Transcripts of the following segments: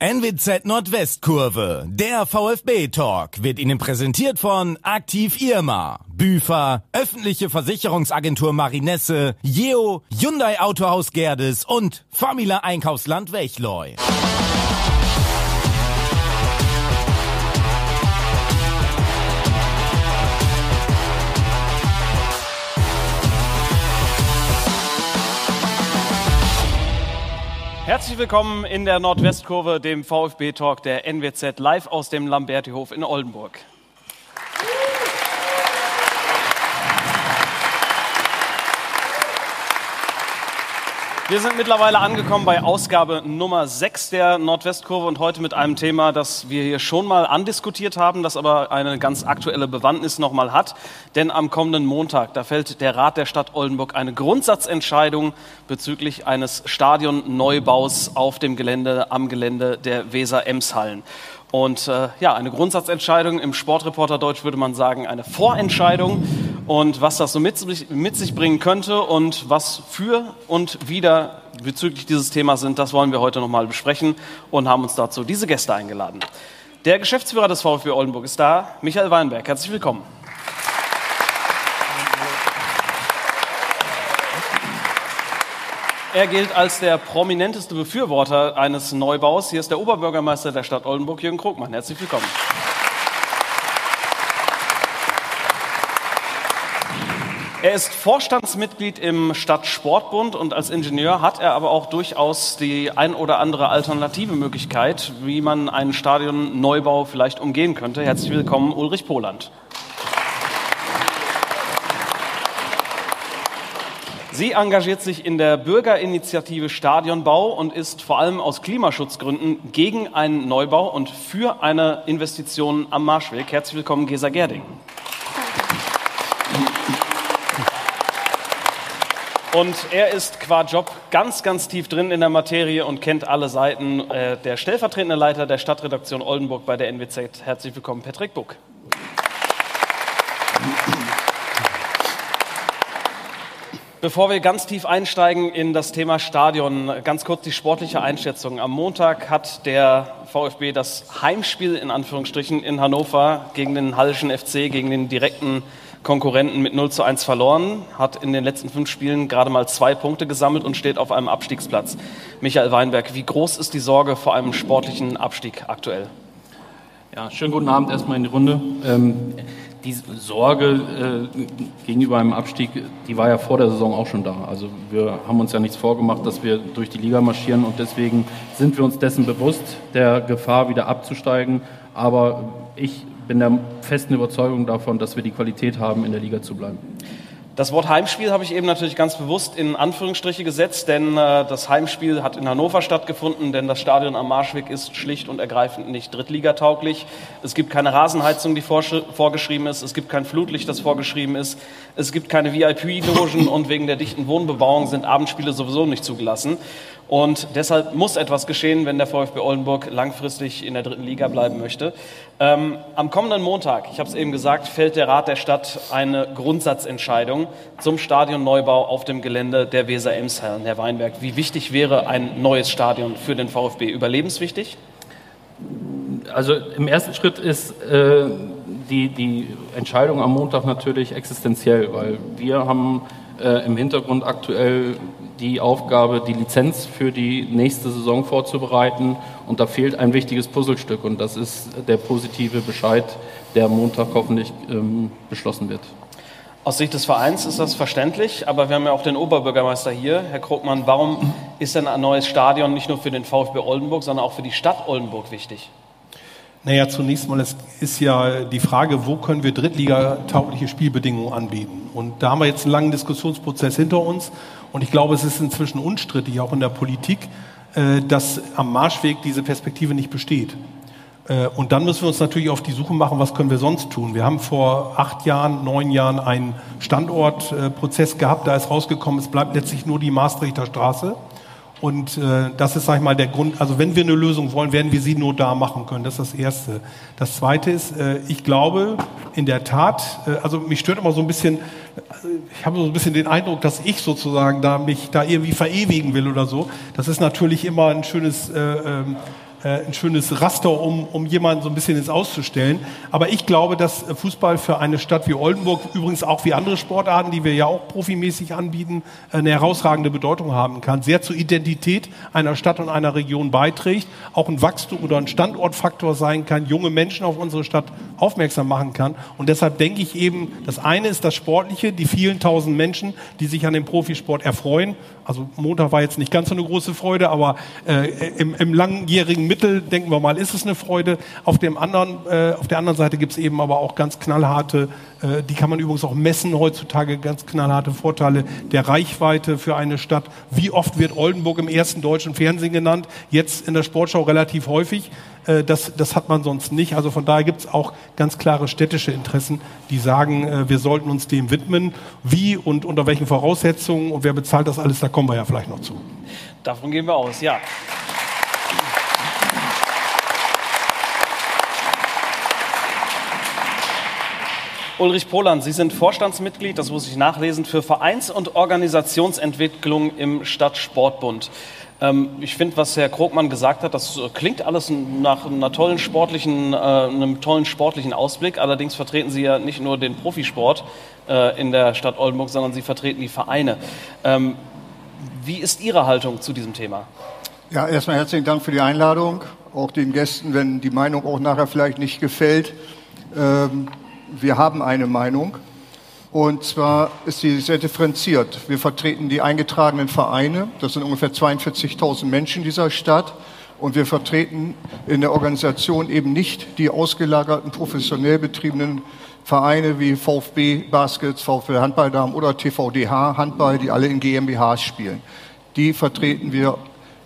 NWZ Nordwestkurve, der VfB-Talk, wird Ihnen präsentiert von Aktiv Irma, Büfer, öffentliche Versicherungsagentur Marinesse, Jeo, Hyundai Autohaus Gerdes und Famila Einkaufsland Wechleu. Herzlich willkommen in der Nordwestkurve, dem VfB-Talk der NWZ live aus dem Lambertihof in Oldenburg. Wir sind mittlerweile angekommen bei Ausgabe Nummer 6 der Nordwestkurve und heute mit einem Thema, das wir hier schon mal andiskutiert haben, das aber eine ganz aktuelle Bewandtnis nochmal hat. Denn am kommenden Montag, da fällt der Rat der Stadt Oldenburg eine Grundsatzentscheidung bezüglich eines Stadionneubaus auf dem Gelände, am Gelände der Weser-Ems-Hallen. Und äh, ja, eine Grundsatzentscheidung, im Sportreporter Deutsch würde man sagen, eine Vorentscheidung. Und was das so mit, mit sich bringen könnte und was für und wieder bezüglich dieses Themas sind, das wollen wir heute nochmal besprechen und haben uns dazu diese Gäste eingeladen. Der Geschäftsführer des VfB Oldenburg ist da, Michael Weinberg. Herzlich willkommen. Er gilt als der prominenteste Befürworter eines Neubaus. Hier ist der Oberbürgermeister der Stadt Oldenburg, Jürgen Krugmann. Herzlich willkommen. Er ist Vorstandsmitglied im Stadtsportbund und als Ingenieur hat er aber auch durchaus die ein oder andere alternative Möglichkeit, wie man einen Stadionneubau vielleicht umgehen könnte. Herzlich willkommen, Ulrich Poland. Sie engagiert sich in der Bürgerinitiative Stadionbau und ist vor allem aus Klimaschutzgründen gegen einen Neubau und für eine Investition am Marschweg. Herzlich willkommen, Gesa Gerding. Und er ist qua Job ganz, ganz tief drin in der Materie und kennt alle Seiten. Äh, der stellvertretende Leiter der Stadtredaktion Oldenburg bei der NWZ. Herzlich willkommen, Patrick Buck. Bevor wir ganz tief einsteigen in das Thema Stadion, ganz kurz die sportliche Einschätzung. Am Montag hat der VfB das Heimspiel in Anführungsstrichen in Hannover gegen den Hallischen FC, gegen den direkten Konkurrenten mit 0 zu 1 verloren, hat in den letzten fünf Spielen gerade mal zwei Punkte gesammelt und steht auf einem Abstiegsplatz. Michael Weinberg, wie groß ist die Sorge vor einem sportlichen Abstieg aktuell? Ja, schönen guten Abend erstmal in die Runde. Ähm, die Sorge äh, gegenüber einem Abstieg, die war ja vor der Saison auch schon da. Also wir haben uns ja nichts vorgemacht, dass wir durch die Liga marschieren und deswegen sind wir uns dessen bewusst, der Gefahr wieder abzusteigen. Aber ich bin der festen Überzeugung davon, dass wir die Qualität haben, in der Liga zu bleiben. Das Wort Heimspiel habe ich eben natürlich ganz bewusst in Anführungsstriche gesetzt, denn äh, das Heimspiel hat in Hannover stattgefunden, denn das Stadion am Marschweg ist schlicht und ergreifend nicht drittligatauglich. Es gibt keine Rasenheizung, die vorgeschrieben ist, es gibt kein Flutlicht, das vorgeschrieben ist, es gibt keine VIP-Logen und wegen der dichten Wohnbebauung sind Abendspiele sowieso nicht zugelassen. Und deshalb muss etwas geschehen, wenn der VfB Oldenburg langfristig in der dritten Liga bleiben möchte. Ähm, am kommenden Montag, ich habe es eben gesagt, fällt der Rat der Stadt eine Grundsatzentscheidung zum Stadionneubau auf dem Gelände der Weser Emshallen. Herr Weinberg, wie wichtig wäre ein neues Stadion für den VfB? Überlebenswichtig? Also im ersten Schritt ist äh, die, die Entscheidung am Montag natürlich existenziell, weil wir haben äh, im Hintergrund aktuell die Aufgabe, die Lizenz für die nächste Saison vorzubereiten. Und da fehlt ein wichtiges Puzzlestück und das ist der positive Bescheid, der Montag hoffentlich ähm, beschlossen wird. Aus Sicht des Vereins ist das verständlich, aber wir haben ja auch den Oberbürgermeister hier, Herr Krogmann. Warum ist denn ein neues Stadion nicht nur für den VfB Oldenburg, sondern auch für die Stadt Oldenburg wichtig? Naja, zunächst mal ist, ist ja die Frage, wo können wir Drittliga-taugliche Spielbedingungen anbieten? Und da haben wir jetzt einen langen Diskussionsprozess hinter uns. Und ich glaube, es ist inzwischen unstrittig, auch in der Politik, äh, dass am Marschweg diese Perspektive nicht besteht. Äh, und dann müssen wir uns natürlich auf die Suche machen, was können wir sonst tun. Wir haben vor acht Jahren, neun Jahren einen Standortprozess gehabt. Da ist rausgekommen, es bleibt letztlich nur die Maastrichter Straße. Und äh, das ist, sag ich mal, der Grund. Also wenn wir eine Lösung wollen, werden wir sie nur da machen können. Das ist das Erste. Das Zweite ist, äh, ich glaube in der Tat, äh, also mich stört immer so ein bisschen, also ich habe so ein bisschen den Eindruck, dass ich sozusagen da mich da irgendwie verewigen will oder so. Das ist natürlich immer ein schönes äh, ähm, äh, ein schönes Raster, um, um jemanden so ein bisschen ins Auszustellen. Aber ich glaube, dass Fußball für eine Stadt wie Oldenburg, übrigens auch wie andere Sportarten, die wir ja auch profimäßig anbieten, eine herausragende Bedeutung haben kann, sehr zur Identität einer Stadt und einer Region beiträgt, auch ein Wachstum oder ein Standortfaktor sein kann, junge Menschen auf unsere Stadt aufmerksam machen kann. Und deshalb denke ich eben, das eine ist das Sportliche, die vielen tausend Menschen, die sich an dem Profisport erfreuen. Also Montag war jetzt nicht ganz so eine große Freude, aber äh, im, im langjährigen Mittel, denken wir mal, ist es eine Freude. Auf, dem anderen, äh, auf der anderen Seite gibt es eben aber auch ganz knallharte, äh, die kann man übrigens auch messen heutzutage, ganz knallharte Vorteile der Reichweite für eine Stadt. Wie oft wird Oldenburg im ersten deutschen Fernsehen genannt? Jetzt in der Sportschau relativ häufig. Äh, das, das hat man sonst nicht. Also von daher gibt es auch ganz klare städtische Interessen, die sagen, äh, wir sollten uns dem widmen. Wie und unter welchen Voraussetzungen und wer bezahlt das alles, da kommen wir ja vielleicht noch zu. Davon gehen wir aus, ja. Ulrich Poland, Sie sind Vorstandsmitglied, das muss ich nachlesen, für Vereins- und Organisationsentwicklung im Stadtsportbund. Ähm, ich finde, was Herr Krogmann gesagt hat, das klingt alles nach einer tollen sportlichen, äh, einem tollen sportlichen Ausblick. Allerdings vertreten Sie ja nicht nur den Profisport äh, in der Stadt Oldenburg, sondern Sie vertreten die Vereine. Ähm, wie ist Ihre Haltung zu diesem Thema? Ja, erstmal herzlichen Dank für die Einladung. Auch den Gästen, wenn die Meinung auch nachher vielleicht nicht gefällt. Ähm, wir haben eine Meinung. Und zwar ist sie sehr differenziert. Wir vertreten die eingetragenen Vereine. Das sind ungefähr 42.000 Menschen in dieser Stadt. Und wir vertreten in der Organisation eben nicht die ausgelagerten, professionell betriebenen Vereine wie VfB Baskets, VfB Handballdamen oder TVDH Handball, die alle in GmbHs spielen. Die vertreten wir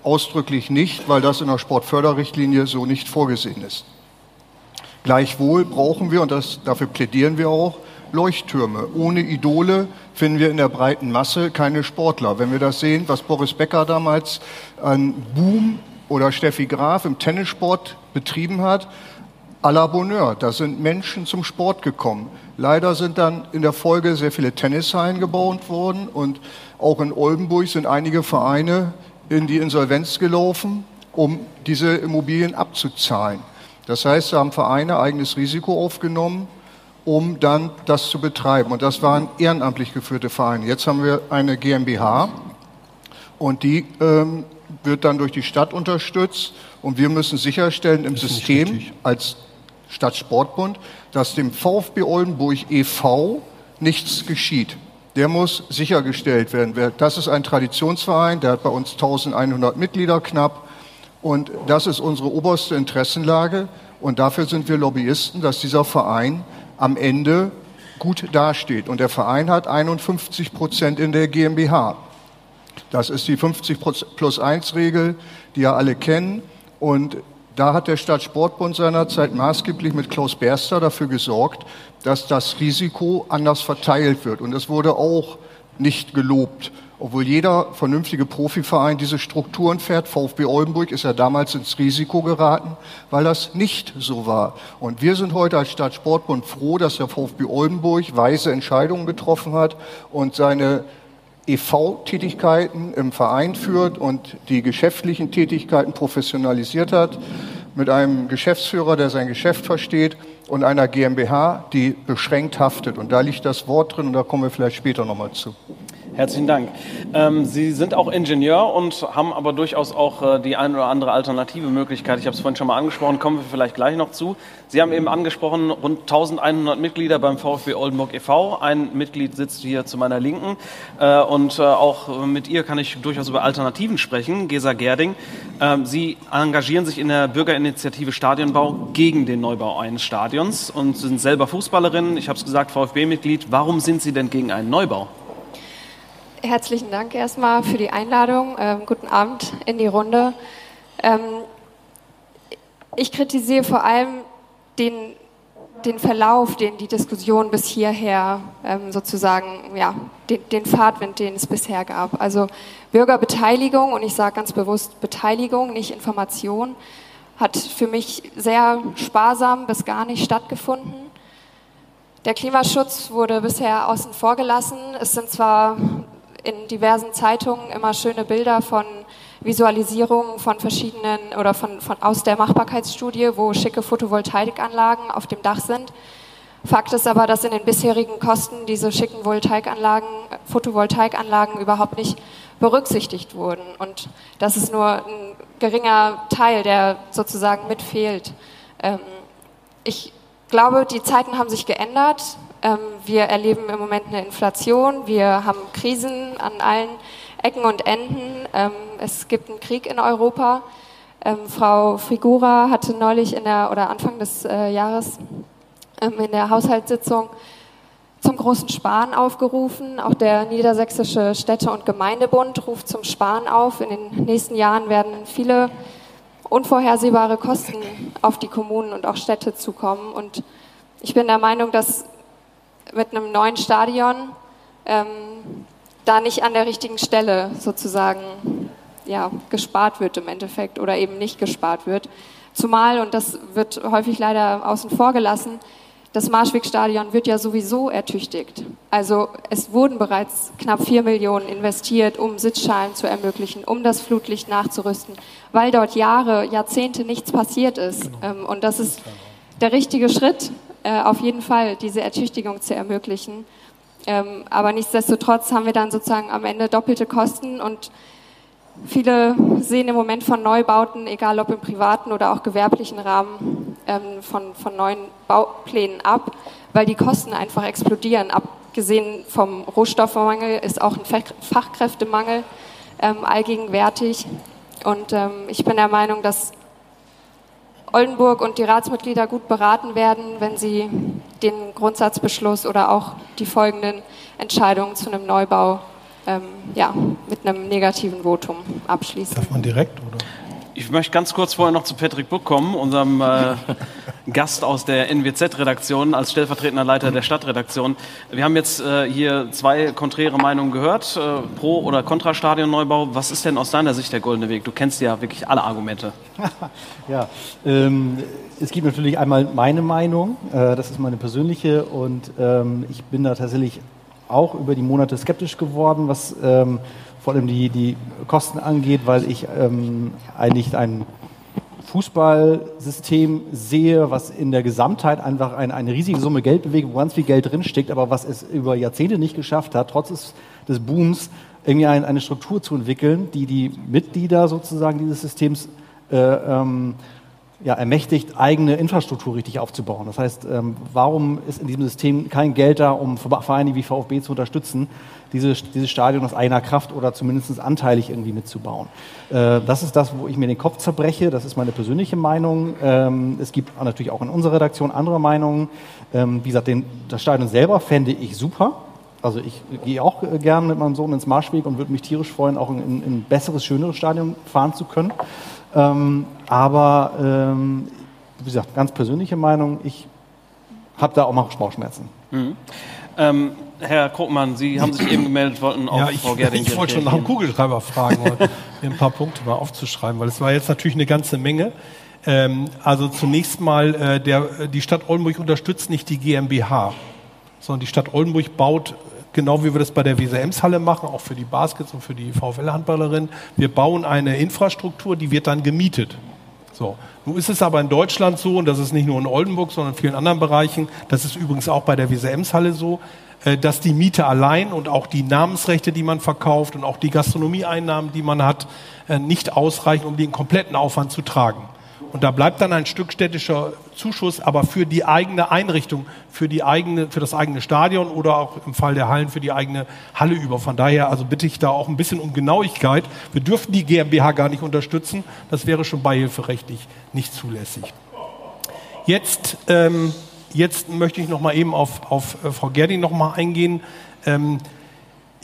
ausdrücklich nicht, weil das in der Sportförderrichtlinie so nicht vorgesehen ist. Gleichwohl brauchen wir, und das, dafür plädieren wir auch, Leuchttürme. Ohne Idole finden wir in der breiten Masse keine Sportler. Wenn wir das sehen, was Boris Becker damals an Boom oder Steffi Graf im Tennissport betrieben hat, à la Bonheur. Da sind Menschen zum Sport gekommen. Leider sind dann in der Folge sehr viele Tennishallen gebaut worden und auch in Oldenburg sind einige Vereine in die Insolvenz gelaufen, um diese Immobilien abzuzahlen. Das heißt, da haben Vereine eigenes Risiko aufgenommen, um dann das zu betreiben. Und das waren ehrenamtlich geführte Vereine. Jetzt haben wir eine GmbH und die ähm, wird dann durch die Stadt unterstützt. Und wir müssen sicherstellen im System als Stadtsportbund, dass dem VfB Oldenburg e.V. nichts geschieht. Der muss sichergestellt werden. Das ist ein Traditionsverein, der hat bei uns 1100 Mitglieder knapp. Und das ist unsere oberste Interessenlage. Und dafür sind wir Lobbyisten, dass dieser Verein am Ende gut dasteht. Und der Verein hat 51 Prozent in der GmbH. Das ist die 50 plus 1 Regel, die ja alle kennen. Und da hat der Stadtsportbund seinerzeit maßgeblich mit Klaus Berster dafür gesorgt, dass das Risiko anders verteilt wird. Und es wurde auch nicht gelobt obwohl jeder vernünftige Profiverein diese Strukturen fährt. VfB Oldenburg ist ja damals ins Risiko geraten, weil das nicht so war. Und wir sind heute als Stadtsportbund froh, dass der VfB Oldenburg weise Entscheidungen getroffen hat und seine EV-Tätigkeiten im Verein führt und die geschäftlichen Tätigkeiten professionalisiert hat mit einem Geschäftsführer, der sein Geschäft versteht und einer GmbH, die beschränkt haftet. Und da liegt das Wort drin und da kommen wir vielleicht später nochmal zu. Herzlichen Dank. Ähm, Sie sind auch Ingenieur und haben aber durchaus auch äh, die eine oder andere alternative Möglichkeit. Ich habe es vorhin schon mal angesprochen, kommen wir vielleicht gleich noch zu. Sie haben eben angesprochen, rund 1100 Mitglieder beim VfB Oldenburg e.V. Ein Mitglied sitzt hier zu meiner Linken äh, und äh, auch mit ihr kann ich durchaus über Alternativen sprechen, Gesa Gerding. Ähm, Sie engagieren sich in der Bürgerinitiative Stadionbau gegen den Neubau eines Stadions und sind selber Fußballerin. Ich habe es gesagt, VfB-Mitglied. Warum sind Sie denn gegen einen Neubau? Herzlichen Dank erstmal für die Einladung. Ähm, guten Abend in die Runde. Ähm, ich kritisiere vor allem den, den Verlauf, den die Diskussion bis hierher ähm, sozusagen, ja, den, den Fahrtwind, den es bisher gab. Also Bürgerbeteiligung, und ich sage ganz bewusst Beteiligung, nicht Information, hat für mich sehr sparsam bis gar nicht stattgefunden. Der Klimaschutz wurde bisher außen vor gelassen. Es sind zwar in diversen Zeitungen immer schöne Bilder von Visualisierungen von verschiedenen oder von, von aus der Machbarkeitsstudie, wo schicke Photovoltaikanlagen auf dem Dach sind. Fakt ist aber, dass in den bisherigen Kosten diese schicken Voltaikanlagen, Photovoltaikanlagen überhaupt nicht berücksichtigt wurden. Und das ist nur ein geringer Teil, der sozusagen mitfehlt. Ähm, ich glaube, die Zeiten haben sich geändert. Ähm, wir erleben im Moment eine Inflation. Wir haben Krisen an allen Ecken und Enden. Ähm, es gibt einen Krieg in Europa. Ähm, Frau Figura hatte neulich in der oder Anfang des äh, Jahres in der Haushaltssitzung zum großen Sparen aufgerufen. Auch der Niedersächsische Städte- und Gemeindebund ruft zum Sparen auf. In den nächsten Jahren werden viele unvorhersehbare Kosten auf die Kommunen und auch Städte zukommen. Und ich bin der Meinung, dass mit einem neuen Stadion ähm, da nicht an der richtigen Stelle sozusagen ja, gespart wird im Endeffekt oder eben nicht gespart wird. Zumal, und das wird häufig leider außen vor gelassen, das Marschwegstadion wird ja sowieso ertüchtigt. Also es wurden bereits knapp vier Millionen investiert, um Sitzschalen zu ermöglichen, um das Flutlicht nachzurüsten, weil dort Jahre, Jahrzehnte nichts passiert ist. Genau. Ähm, und das ist der richtige Schritt, äh, auf jeden Fall diese Ertüchtigung zu ermöglichen. Ähm, aber nichtsdestotrotz haben wir dann sozusagen am Ende doppelte Kosten und Viele sehen im Moment von Neubauten, egal ob im privaten oder auch gewerblichen Rahmen, ähm, von, von neuen Bauplänen ab, weil die Kosten einfach explodieren. Abgesehen vom Rohstoffmangel ist auch ein Fachkräftemangel ähm, allgegenwärtig. Und ähm, ich bin der Meinung, dass Oldenburg und die Ratsmitglieder gut beraten werden, wenn sie den Grundsatzbeschluss oder auch die folgenden Entscheidungen zu einem Neubau ähm, ja, mit einem negativen Votum abschließen. Darf man direkt, oder? Ich möchte ganz kurz vorher noch zu Patrick Buck kommen, unserem äh, Gast aus der NWZ-Redaktion, als stellvertretender Leiter der Stadtredaktion. Wir haben jetzt äh, hier zwei konträre Meinungen gehört, äh, Pro- oder Kontra-Stadionneubau. Was ist denn aus deiner Sicht der goldene Weg? Du kennst ja wirklich alle Argumente. ja, ähm, es gibt natürlich einmal meine Meinung, äh, das ist meine persönliche und ähm, ich bin da tatsächlich auch über die Monate skeptisch geworden, was ähm, vor allem die, die Kosten angeht, weil ich ähm, eigentlich ein Fußballsystem sehe, was in der Gesamtheit einfach eine, eine riesige Summe Geld bewegt, wo ganz viel Geld drinsteckt, aber was es über Jahrzehnte nicht geschafft hat, trotz des, des Booms, irgendwie ein, eine Struktur zu entwickeln, die die Mitglieder sozusagen dieses Systems äh, ähm, ja, ermächtigt, eigene Infrastruktur richtig aufzubauen. Das heißt, ähm, warum ist in diesem System kein Geld da, um Vereine wie VfB zu unterstützen, dieses, dieses Stadion aus eigener Kraft oder zumindest anteilig irgendwie mitzubauen? Äh, das ist das, wo ich mir den Kopf zerbreche. Das ist meine persönliche Meinung. Ähm, es gibt natürlich auch in unserer Redaktion andere Meinungen. Ähm, wie gesagt, den, das Stadion selber fände ich super. Also ich gehe auch gerne mit meinem Sohn ins Marschweg und würde mich tierisch freuen, auch in ein besseres, schöneres Stadion fahren zu können. Ähm, aber ähm, wie gesagt, ganz persönliche Meinung, ich habe da auch mal Bauchschmerzen. Mhm. Ähm, Herr Krugmann, Sie haben sich eben gemeldet, wollten auch ja, ich, Frau Gerding Ich wollte schon nach dem Kugelschreiber fragen, mir ein paar Punkte mal aufzuschreiben, weil es war jetzt natürlich eine ganze Menge. Ähm, also zunächst mal, äh, der, die Stadt Oldenburg unterstützt nicht die GmbH, sondern die Stadt Oldenburg baut genau wie wir das bei der Weser-Ems-Halle machen, auch für die Baskets und für die VfL-Handballerin. Wir bauen eine Infrastruktur, die wird dann gemietet. So. Nun ist es aber in Deutschland so, und das ist nicht nur in Oldenburg, sondern in vielen anderen Bereichen, das ist übrigens auch bei der Weser-Ems-Halle so, äh, dass die Miete allein und auch die Namensrechte, die man verkauft und auch die Gastronomieeinnahmen, die man hat, äh, nicht ausreichen, um den kompletten Aufwand zu tragen. Und da bleibt dann ein Stück städtischer Zuschuss, aber für die eigene Einrichtung, für, die eigene, für das eigene Stadion oder auch im Fall der Hallen für die eigene Halle über. Von daher also bitte ich da auch ein bisschen um Genauigkeit. Wir dürfen die GmbH gar nicht unterstützen. Das wäre schon beihilferechtlich nicht zulässig. Jetzt, ähm, jetzt möchte ich noch mal eben auf, auf äh, Frau Gerding noch mal eingehen. Ähm,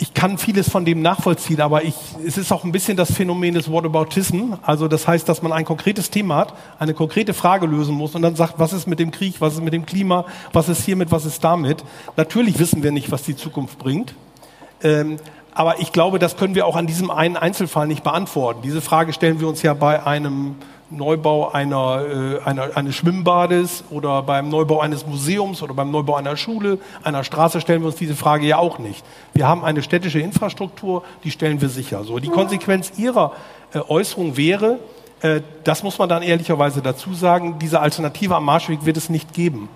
ich kann vieles von dem nachvollziehen, aber ich, es ist auch ein bisschen das Phänomen des Whataboutism. Also das heißt, dass man ein konkretes Thema hat, eine konkrete Frage lösen muss und dann sagt, was ist mit dem Krieg, was ist mit dem Klima, was ist hiermit, was ist damit. Natürlich wissen wir nicht, was die Zukunft bringt. Ähm, aber ich glaube, das können wir auch an diesem einen Einzelfall nicht beantworten. Diese Frage stellen wir uns ja bei einem Neubau einer, äh, einer, eines Schwimmbades oder beim Neubau eines Museums oder beim Neubau einer Schule, einer Straße stellen wir uns diese Frage ja auch nicht. Wir haben eine städtische Infrastruktur, die stellen wir sicher. So, die Konsequenz Ihrer äh, Äußerung wäre, äh, das muss man dann ehrlicherweise dazu sagen, diese Alternative am Marschweg wird es nicht geben.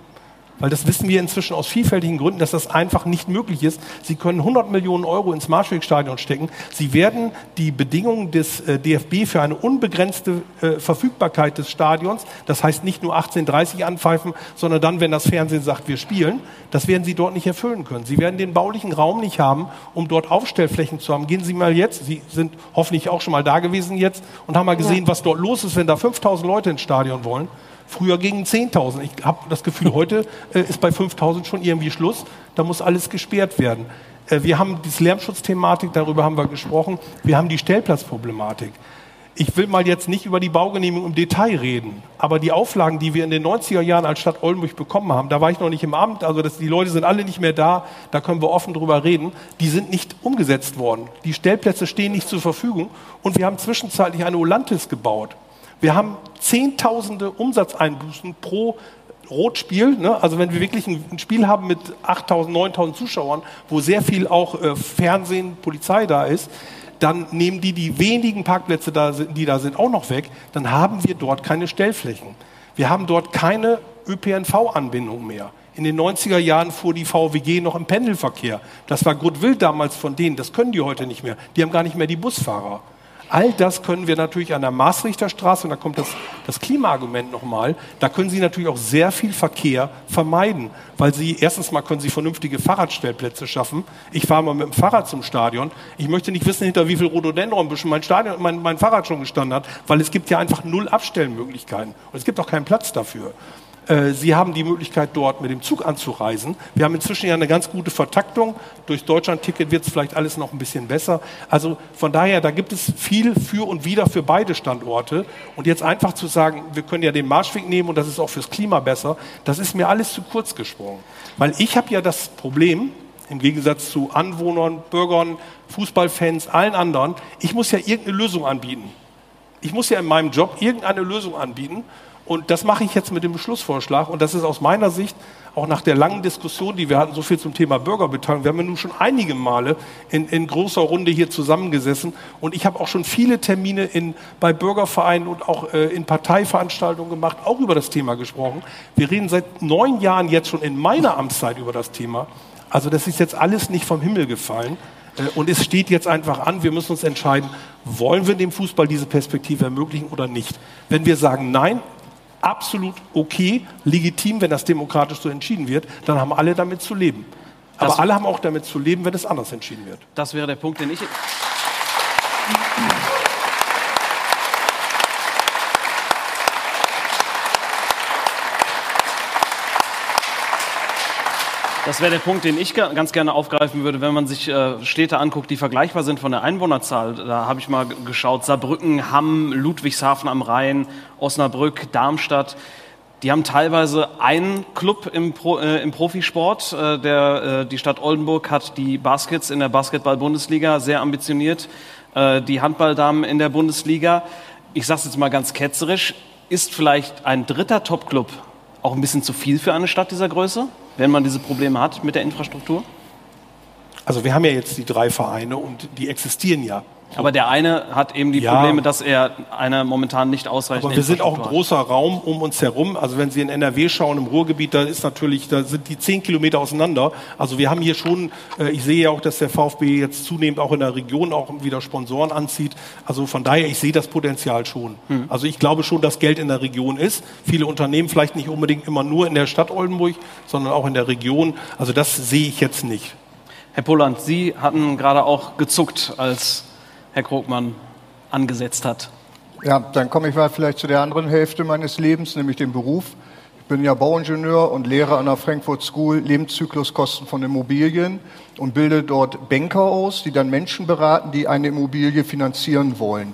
Weil das wissen wir inzwischen aus vielfältigen Gründen, dass das einfach nicht möglich ist. Sie können 100 Millionen Euro ins Marschwegstadion stecken. Sie werden die Bedingungen des äh, DFB für eine unbegrenzte äh, Verfügbarkeit des Stadions, das heißt nicht nur 1830 anpfeifen, sondern dann, wenn das Fernsehen sagt, wir spielen, das werden Sie dort nicht erfüllen können. Sie werden den baulichen Raum nicht haben, um dort Aufstellflächen zu haben. Gehen Sie mal jetzt, Sie sind hoffentlich auch schon mal da gewesen jetzt und haben mal gesehen, ja. was dort los ist, wenn da 5000 Leute ins Stadion wollen. Früher gegen 10.000. Ich habe das Gefühl, heute äh, ist bei 5.000 schon irgendwie Schluss. Da muss alles gesperrt werden. Äh, wir haben die Lärmschutzthematik, darüber haben wir gesprochen. Wir haben die Stellplatzproblematik. Ich will mal jetzt nicht über die Baugenehmigung im Detail reden, aber die Auflagen, die wir in den 90er Jahren als Stadt Oldenburg bekommen haben, da war ich noch nicht im Amt, also das, die Leute sind alle nicht mehr da, da können wir offen drüber reden, die sind nicht umgesetzt worden. Die Stellplätze stehen nicht zur Verfügung und wir haben zwischenzeitlich eine Olantis gebaut. Wir haben Zehntausende Umsatzeinbußen pro Rotspiel. Ne? Also wenn wir wirklich ein, Spiel haben mit 8.000, 9.000 Zuschauern, wo sehr viel auch äh, Fernsehen, Polizei da ist, dann nehmen die die wenigen Parkplätze, da, die da sind, auch noch weg. Dann haben wir dort keine Stellflächen. Wir haben dort keine ÖPNV-Anbindung mehr. In den 90er Jahren fuhr die VWG noch im Pendelverkehr. Das war Goodwill damals von denen. Das können die heute nicht mehr. Die haben gar nicht mehr die Busfahrer. All das können wir natürlich an der Maastrichterstraße, und da kommt das, das Klimaargument nochmal, da können Sie natürlich auch sehr viel Verkehr vermeiden, weil Sie erstens mal können Sie vernünftige Fahrradstellplätze schaffen. Ich fahre mal mit dem Fahrrad zum Stadion. Ich möchte nicht wissen, hinter wie viel Rhododendronbüschen mein, Stadion, mein, mein Fahrrad schon gestanden hat, weil es gibt ja einfach null Abstellmöglichkeiten. Und es gibt auch keinen Platz dafür. Äh, Sie haben die Möglichkeit, dort mit dem Zug anzureisen. Wir haben inzwischen ja eine ganz gute Vertaktung. Durch Deutschland-Ticket wird es vielleicht alles noch ein bisschen besser. Also von daher, da gibt es viel für und wieder für beide Standorte. Und jetzt einfach zu sagen, wir können ja den Marschweg nehmen und das ist auch fürs Klima besser, das ist mir alles zu kurz gesprungen. Weil ich habe ja das Problem, im Gegensatz zu Anwohnern, Bürgern, Fußballfans, allen anderen, ich muss ja irgendeine Lösung anbieten. Ich muss ja in meinem Job irgendeine Lösung anbieten. Und das mache ich jetzt mit dem Beschlussvorschlag. Und das ist aus meiner Sicht auch nach der langen Diskussion, die wir hatten, so viel zum Thema Bürgerbeteiligung. Wir haben ja nun schon einige Male in, in großer Runde hier zusammengesessen. Und ich habe auch schon viele Termine in, bei Bürgervereinen und auch äh, in Parteiveranstaltungen gemacht, auch über das Thema gesprochen. Wir reden seit neun Jahren jetzt schon in meiner Amtszeit über das Thema. Also das ist jetzt alles nicht vom Himmel gefallen. Äh, und es steht jetzt einfach an, wir müssen uns entscheiden, wollen wir dem Fußball diese Perspektive ermöglichen oder nicht. Wenn wir sagen Nein, absolut okay, legitim, wenn das demokratisch so entschieden wird, dann haben alle damit zu leben. Aber das alle haben auch damit zu leben, wenn es anders entschieden wird. Das wäre der Punkt, den ich. Das wäre der Punkt, den ich ganz gerne aufgreifen würde, wenn man sich äh, Städte anguckt, die vergleichbar sind von der Einwohnerzahl. Da habe ich mal geschaut, Saarbrücken, Hamm, Ludwigshafen am Rhein, Osnabrück, Darmstadt. Die haben teilweise einen Club im, Pro, äh, im Profisport. Äh, der, äh, die Stadt Oldenburg hat die Baskets in der Basketball-Bundesliga sehr ambitioniert. Äh, die Handballdamen in der Bundesliga. Ich sage es jetzt mal ganz ketzerisch. Ist vielleicht ein dritter Top-Club auch ein bisschen zu viel für eine Stadt dieser Größe? Wenn man diese Probleme hat mit der Infrastruktur? Also wir haben ja jetzt die drei Vereine und die existieren ja. Aber der eine hat eben die ja. Probleme, dass er einer momentan nicht ausreichend. Aber wir sind auch ein großer Raum um uns herum. Also wenn Sie in NRW schauen, im Ruhrgebiet, da ist natürlich, da sind die zehn Kilometer auseinander. Also wir haben hier schon, äh, ich sehe ja auch, dass der VfB jetzt zunehmend auch in der Region auch wieder Sponsoren anzieht. Also von daher, ich sehe das Potenzial schon. Hm. Also ich glaube schon, dass Geld in der Region ist. Viele Unternehmen vielleicht nicht unbedingt immer nur in der Stadt Oldenburg, sondern auch in der Region. Also das sehe ich jetzt nicht. Herr Polland, Sie hatten gerade auch gezuckt, als Herr Krogmann angesetzt hat. Ja, dann komme ich mal vielleicht zu der anderen Hälfte meines Lebens, nämlich dem Beruf. Ich bin ja Bauingenieur und lehre an der Frankfurt School Lebenszykluskosten von Immobilien und bilde dort Banker aus, die dann Menschen beraten, die eine Immobilie finanzieren wollen.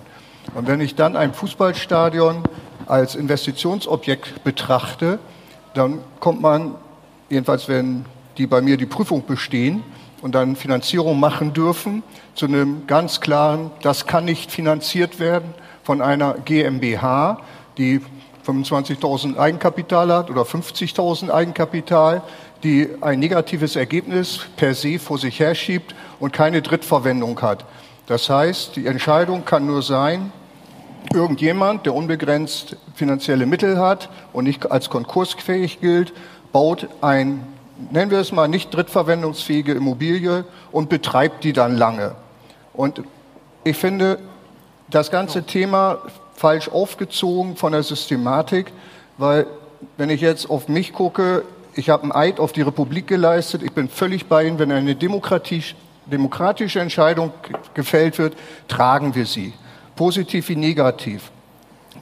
Und wenn ich dann ein Fußballstadion als Investitionsobjekt betrachte, dann kommt man, jedenfalls wenn die bei mir die Prüfung bestehen, und dann Finanzierung machen dürfen, zu einem ganz klaren, das kann nicht finanziert werden von einer GmbH, die 25.000 Eigenkapital hat oder 50.000 Eigenkapital, die ein negatives Ergebnis per se vor sich herschiebt und keine Drittverwendung hat. Das heißt, die Entscheidung kann nur sein, irgendjemand, der unbegrenzt finanzielle Mittel hat und nicht als konkursfähig gilt, baut ein, nennen wir es mal, nicht drittverwendungsfähige Immobilie und betreibt die dann lange. Und ich finde das ganze Thema falsch aufgezogen von der Systematik, weil wenn ich jetzt auf mich gucke, ich habe einen Eid auf die Republik geleistet, ich bin völlig bei Ihnen, wenn eine demokratische Entscheidung gefällt wird, tragen wir sie positiv wie negativ.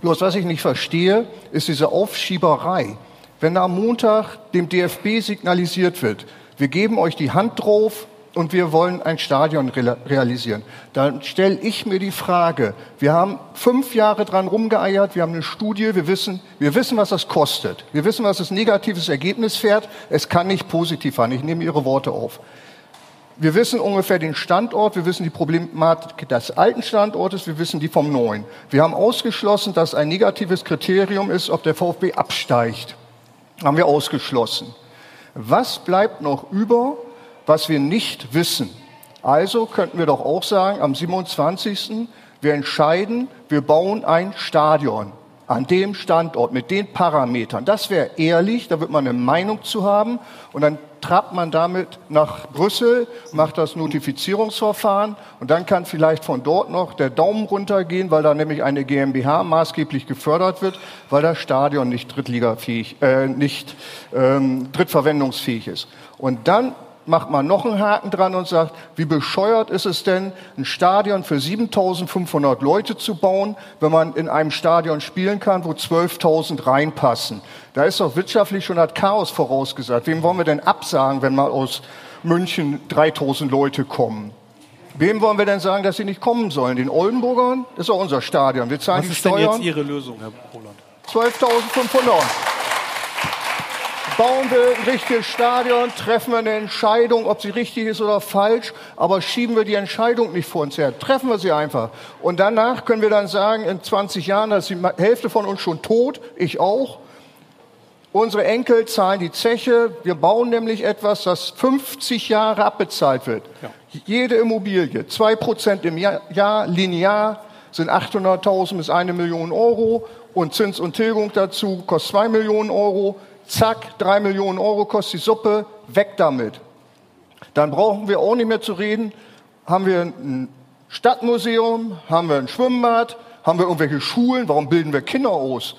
Bloß was ich nicht verstehe, ist diese Aufschieberei. Wenn am Montag dem DFB signalisiert wird, wir geben euch die Hand drauf und wir wollen ein Stadion realisieren, dann stelle ich mir die Frage, wir haben fünf Jahre dran rumgeeiert, wir haben eine Studie, wir wissen, wir wissen, was das kostet. Wir wissen, was das negatives Ergebnis fährt. Es kann nicht positiv sein. Ich nehme Ihre Worte auf. Wir wissen ungefähr den Standort, wir wissen die Problematik des alten Standortes, wir wissen die vom neuen. Wir haben ausgeschlossen, dass ein negatives Kriterium ist, ob der VfB absteigt. Haben wir ausgeschlossen. Was bleibt noch über, was wir nicht wissen? Also könnten wir doch auch sagen, am 27. wir entscheiden, wir bauen ein Stadion an dem Standort mit den Parametern. Das wäre ehrlich, da wird man eine Meinung zu haben und dann trabt man damit nach Brüssel, macht das Notifizierungsverfahren und dann kann vielleicht von dort noch der Daumen runtergehen, weil da nämlich eine GmbH maßgeblich gefördert wird, weil das Stadion nicht drittligafähig, äh, nicht ähm, drittverwendungsfähig ist. Und dann macht man noch einen Haken dran und sagt, wie bescheuert ist es denn, ein Stadion für 7500 Leute zu bauen, wenn man in einem Stadion spielen kann, wo 12.000 reinpassen. Da ist doch wirtschaftlich schon das Chaos vorausgesagt. Wem wollen wir denn absagen, wenn mal aus München 3000 Leute kommen? Wem wollen wir denn sagen, dass sie nicht kommen sollen? Den Oldenburgern? Das ist doch unser Stadion. Wir zahlen Was die ist denn Steuern. jetzt Ihre Lösung, Herr Roland? 12.500. Bauen wir ein richtiges Stadion, treffen wir eine Entscheidung, ob sie richtig ist oder falsch, aber schieben wir die Entscheidung nicht vor uns her. Treffen wir sie einfach. Und danach können wir dann sagen, in 20 Jahren, da ist die Hälfte von uns schon tot, ich auch. Unsere Enkel zahlen die Zeche. Wir bauen nämlich etwas, das 50 Jahre abbezahlt wird. Ja. Jede Immobilie, 2% im Jahr, Jahr linear, sind 800.000 bis eine Million Euro und Zins und Tilgung dazu kostet 2 Millionen Euro zack, drei Millionen Euro kostet die Suppe, weg damit. Dann brauchen wir auch nicht mehr zu reden, haben wir ein Stadtmuseum, haben wir ein Schwimmbad, haben wir irgendwelche Schulen, warum bilden wir Kinder aus?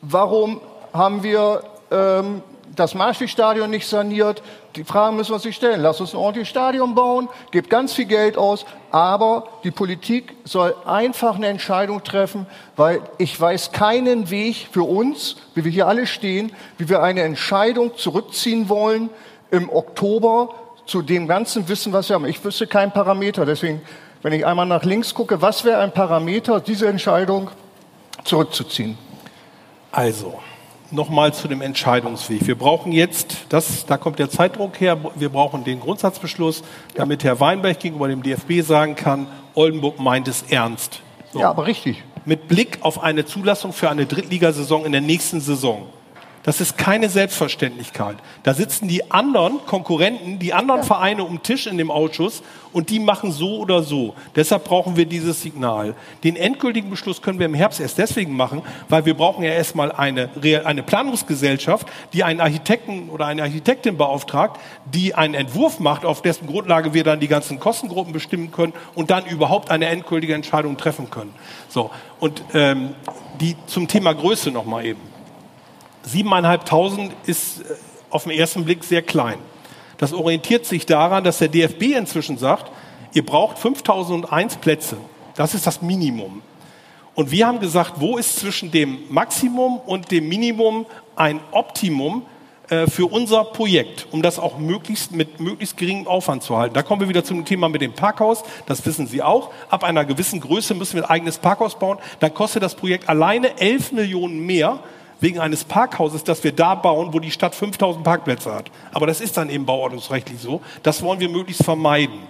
Warum haben wir ähm, das Marschwig-Stadion nicht saniert? Die Fragen müssen wir sich stellen. Lass uns ein ordentliches Stadion bauen, gebt ganz viel Geld aus, aber die Politik soll einfach eine Entscheidung treffen, weil ich weiß keinen Weg für uns, wie wir hier alle stehen, wie wir eine Entscheidung zurückziehen wollen im Oktober zu dem ganzen Wissen, was wir haben. Ich wüsste keinen Parameter. Deswegen, wenn ich einmal nach links gucke, was wäre ein Parameter, diese Entscheidung zurückzuziehen? Also, nochmal zu dem Entscheidungsweg. Wir brauchen jetzt, das, da kommt der Zeitdruck her, wir brauchen den Grundsatzbeschluss, damit Herr Weinberg gegenüber dem DFB sagen kann, Oldenburg meint es ernst. So. Ja, aber richtig. Mit Blick auf eine Zulassung für eine Drittligasaison in der nächsten Saison. Das ist keine Selbstverständlichkeit. Da sitzen die anderen Konkurrenten, die anderen Vereine um Tisch in dem Ausschuss und die machen so oder so. Deshalb brauchen wir dieses Signal. Den endgültigen Beschluss können wir im Herbst erst deswegen machen, weil wir brauchen ja erstmal eine, eine Planungsgesellschaft, die einen Architekten oder eine Architektin beauftragt, die einen Entwurf macht, auf dessen Grundlage wir dann die ganzen Kostengruppen bestimmen können und dann überhaupt eine endgültige Entscheidung treffen können. So. Und ähm, die zum Thema Größe noch mal eben. 7.500 ist äh, auf den ersten Blick sehr klein. Das orientiert sich daran, dass der DFB inzwischen sagt, ihr braucht 5.001 Plätze. Das ist das Minimum. Und wir haben gesagt, wo ist zwischen dem Maximum und dem Minimum ein Optimum äh, für unser Projekt, um das auch möglichst mit möglichst geringem Aufwand zu halten. Da kommen wir wieder zum Thema mit dem Parkhaus. Das wissen Sie auch. Ab einer gewissen Größe müssen wir ein eigenes Parkhaus bauen. Dann kostet das Projekt alleine 11 Millionen mehr, wegen eines Parkhauses, das wir da bauen, wo die Stadt 5000 Parkplätze hat. Aber das ist dann eben bauordnungsrechtlich so. Das wollen wir möglichst vermeiden.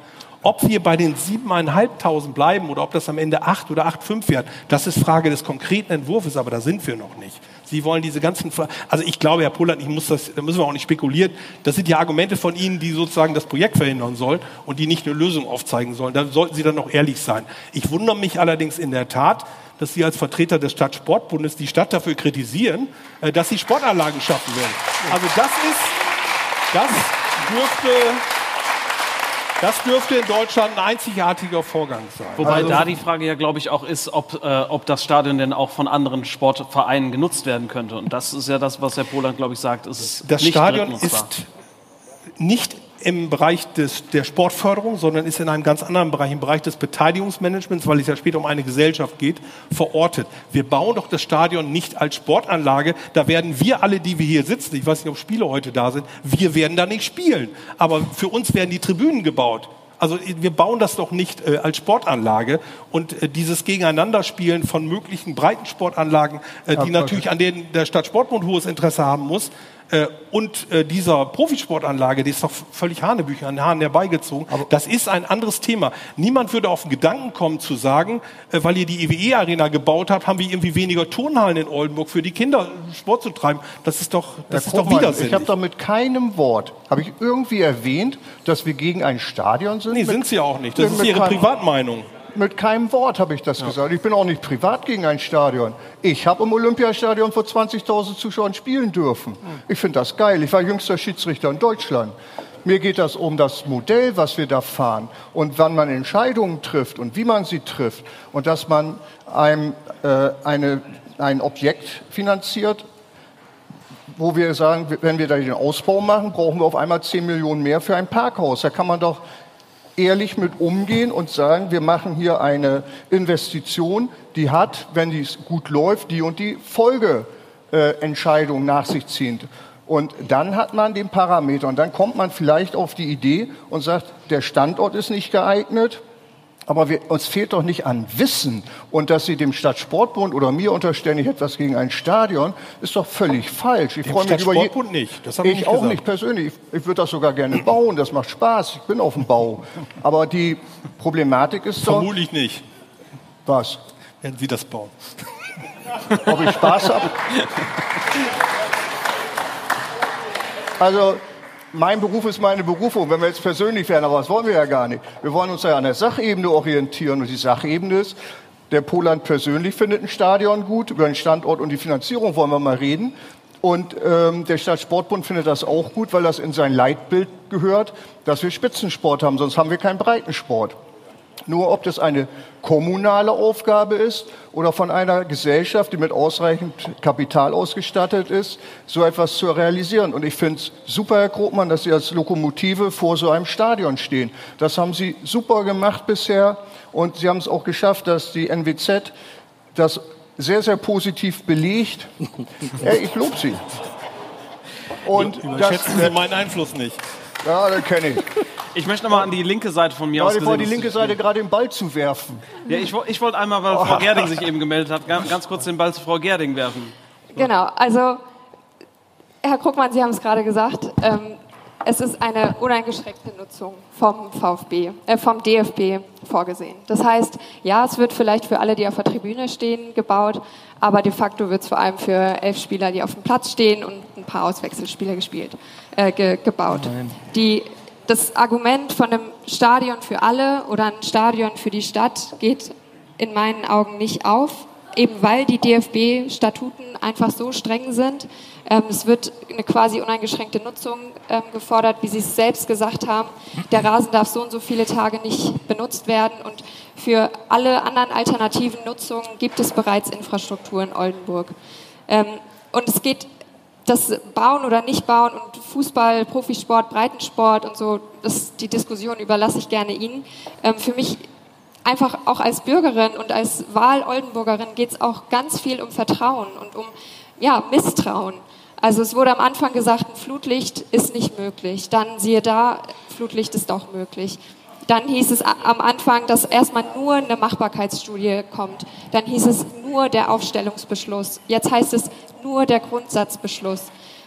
Ob wir bei den 7.500 bleiben oder ob das am Ende 8 oder 8,5 wird, das ist Frage des konkreten Entwurfs, aber da sind wir noch nicht. Sie wollen diese ganzen, Fra also ich glaube, Herr Pollert, ich muss das, da müssen wir auch nicht spekulieren. Das sind ja Argumente von Ihnen, die sozusagen das Projekt verhindern sollen und die nicht eine Lösung aufzeigen sollen. Da sollten Sie dann noch ehrlich sein. Ich wundere mich allerdings in der Tat, dass Sie als Vertreter des Stadtsportbundes die Stadt dafür kritisieren, äh, dass sie Sportanlagen schaffen werden. Also das ist, das dürfte das dürfte in Deutschland ein einzigartiger Vorgang sein. Wobei also, da die Frage ja, glaube ich, auch ist, ob, äh, ob das Stadion denn auch von anderen Sportvereinen genutzt werden könnte. Und das ist ja das, was Herr Poland, glaube ich, sagt. Ist das Stadion ist nicht im Bereich des, der Sportförderung, sondern ist in einem ganz anderen Bereich, im Bereich des Beteiligungsmanagements, weil es ja später um eine Gesellschaft geht, verortet. Wir bauen doch das Stadion nicht als Sportanlage. Da werden wir alle, die wir hier sitzen, ich weiß nicht, ob Spieler heute da sind, wir werden da nicht spielen. Aber für uns werden die Tribünen gebaut. Also wir bauen das doch nicht äh, als Sportanlage und äh, dieses Gegeneinanderspielen von möglichen Breitensportanlagen, äh, die natürlich an denen der Stadtsportbund hohes Interesse haben muss, äh, und äh, dieser Profisportanlage, die ist doch völlig Hanebücher an den Haaren herbeigezogen. Aber das ist ein anderes Thema. Niemand würde auf den Gedanken kommen zu sagen, äh, weil ihr die EWE-Arena gebaut habt, haben wir irgendwie weniger Turnhallen in Oldenburg für die Kinder Sport zu treiben. Das ist doch, das ist doch widersinnig. Ich habe da mit keinem Wort, habe ich irgendwie erwähnt, dass wir gegen ein Stadion sind? Nee, sind Sie auch nicht. Das ist Ihre Privatmeinung. Mit keinem Wort habe ich das ja. gesagt. Ich bin auch nicht privat gegen ein Stadion. Ich habe im Olympiastadion vor 20.000 Zuschauern spielen dürfen. Ich finde das geil. Ich war jüngster Schiedsrichter in Deutschland. Mir geht das um das Modell, was wir da fahren und wann man Entscheidungen trifft und wie man sie trifft und dass man einem, äh, eine, ein Objekt finanziert, wo wir sagen, wenn wir da den Ausbau machen, brauchen wir auf einmal 10 Millionen mehr für ein Parkhaus. Da kann man doch ehrlich mit umgehen und sagen, wir machen hier eine Investition, die hat, wenn dies gut läuft, die und die Folgeentscheidung äh, nach sich zieht. Und dann hat man den Parameter und dann kommt man vielleicht auf die Idee und sagt, der Standort ist nicht geeignet, aber wir, uns fehlt doch nicht an Wissen. Und dass Sie dem Stadtsportbund oder mir unterstellen, ich hätte was gegen ein Stadion, ist doch völlig falsch. Ich freue mich über Stadtsportbund nicht. Das ich, ich nicht auch gesagt. nicht persönlich. Ich, ich würde das sogar gerne bauen. Das macht Spaß. Ich bin auf dem Bau. Aber die Problematik ist doch. Vermutlich nicht. Was? Werden Sie das bauen? Ob ich Spaß habe? Also mein Beruf ist meine Berufung, wenn wir jetzt persönlich werden, aber das wollen wir ja gar nicht. Wir wollen uns ja an der Sachebene orientieren und die Sachebene ist, der Poland persönlich findet ein Stadion gut, über den Standort und die Finanzierung wollen wir mal reden. Und ähm, der Stadtsportbund findet das auch gut, weil das in sein Leitbild gehört, dass wir Spitzensport haben, sonst haben wir keinen Breitensport. Nur ob das eine kommunale Aufgabe ist oder von einer Gesellschaft, die mit ausreichend Kapital ausgestattet ist, so etwas zu realisieren. Und ich finde es super, Herr Grobmann, dass Sie als Lokomotive vor so einem Stadion stehen. Das haben Sie super gemacht bisher und Sie haben es auch geschafft, dass die NWZ das sehr, sehr positiv belegt. ja, ich lobe Sie. Und Überschätzen das, Sie meinen Einfluss nicht. Ja, den kenne ich. Ich möchte nochmal an die linke Seite von mir ja, aus. Ich wollte die linke Seite gerade den Ball zu werfen. Ja, ich, ich wollte einmal, weil Frau Gerding sich eben gemeldet hat, ganz kurz den Ball zu Frau Gerding werfen. Genau, also Herr Krugmann, Sie haben es gerade gesagt, ähm, es ist eine uneingeschränkte Nutzung vom VfB, äh, vom DFB vorgesehen. Das heißt, ja, es wird vielleicht für alle, die auf der Tribüne stehen, gebaut, aber de facto wird es vor allem für elf Spieler, die auf dem Platz stehen und ein paar Auswechselspieler gespielt, äh, ge gebaut. Die das Argument von einem Stadion für alle oder ein Stadion für die Stadt geht in meinen Augen nicht auf, eben weil die DFB-Statuten einfach so streng sind. Ähm, es wird eine quasi uneingeschränkte Nutzung ähm, gefordert, wie Sie es selbst gesagt haben. Der Rasen darf so und so viele Tage nicht benutzt werden und für alle anderen alternativen Nutzungen gibt es bereits Infrastruktur in Oldenburg. Ähm, und es geht das Bauen oder nicht Bauen und Fußball, Profisport, Breitensport und so, das, die Diskussion überlasse ich gerne Ihnen. Ähm, für mich einfach auch als Bürgerin und als Wahl-Oldenburgerin geht es auch ganz viel um Vertrauen und um ja, Misstrauen. Also es wurde am Anfang gesagt, ein Flutlicht ist nicht möglich. Dann siehe da, Flutlicht ist doch möglich. Dann hieß es am Anfang, dass erstmal nur eine Machbarkeitsstudie kommt. Dann hieß es nur der Aufstellungsbeschluss. Jetzt heißt es nur der Grundsatzbeschluss.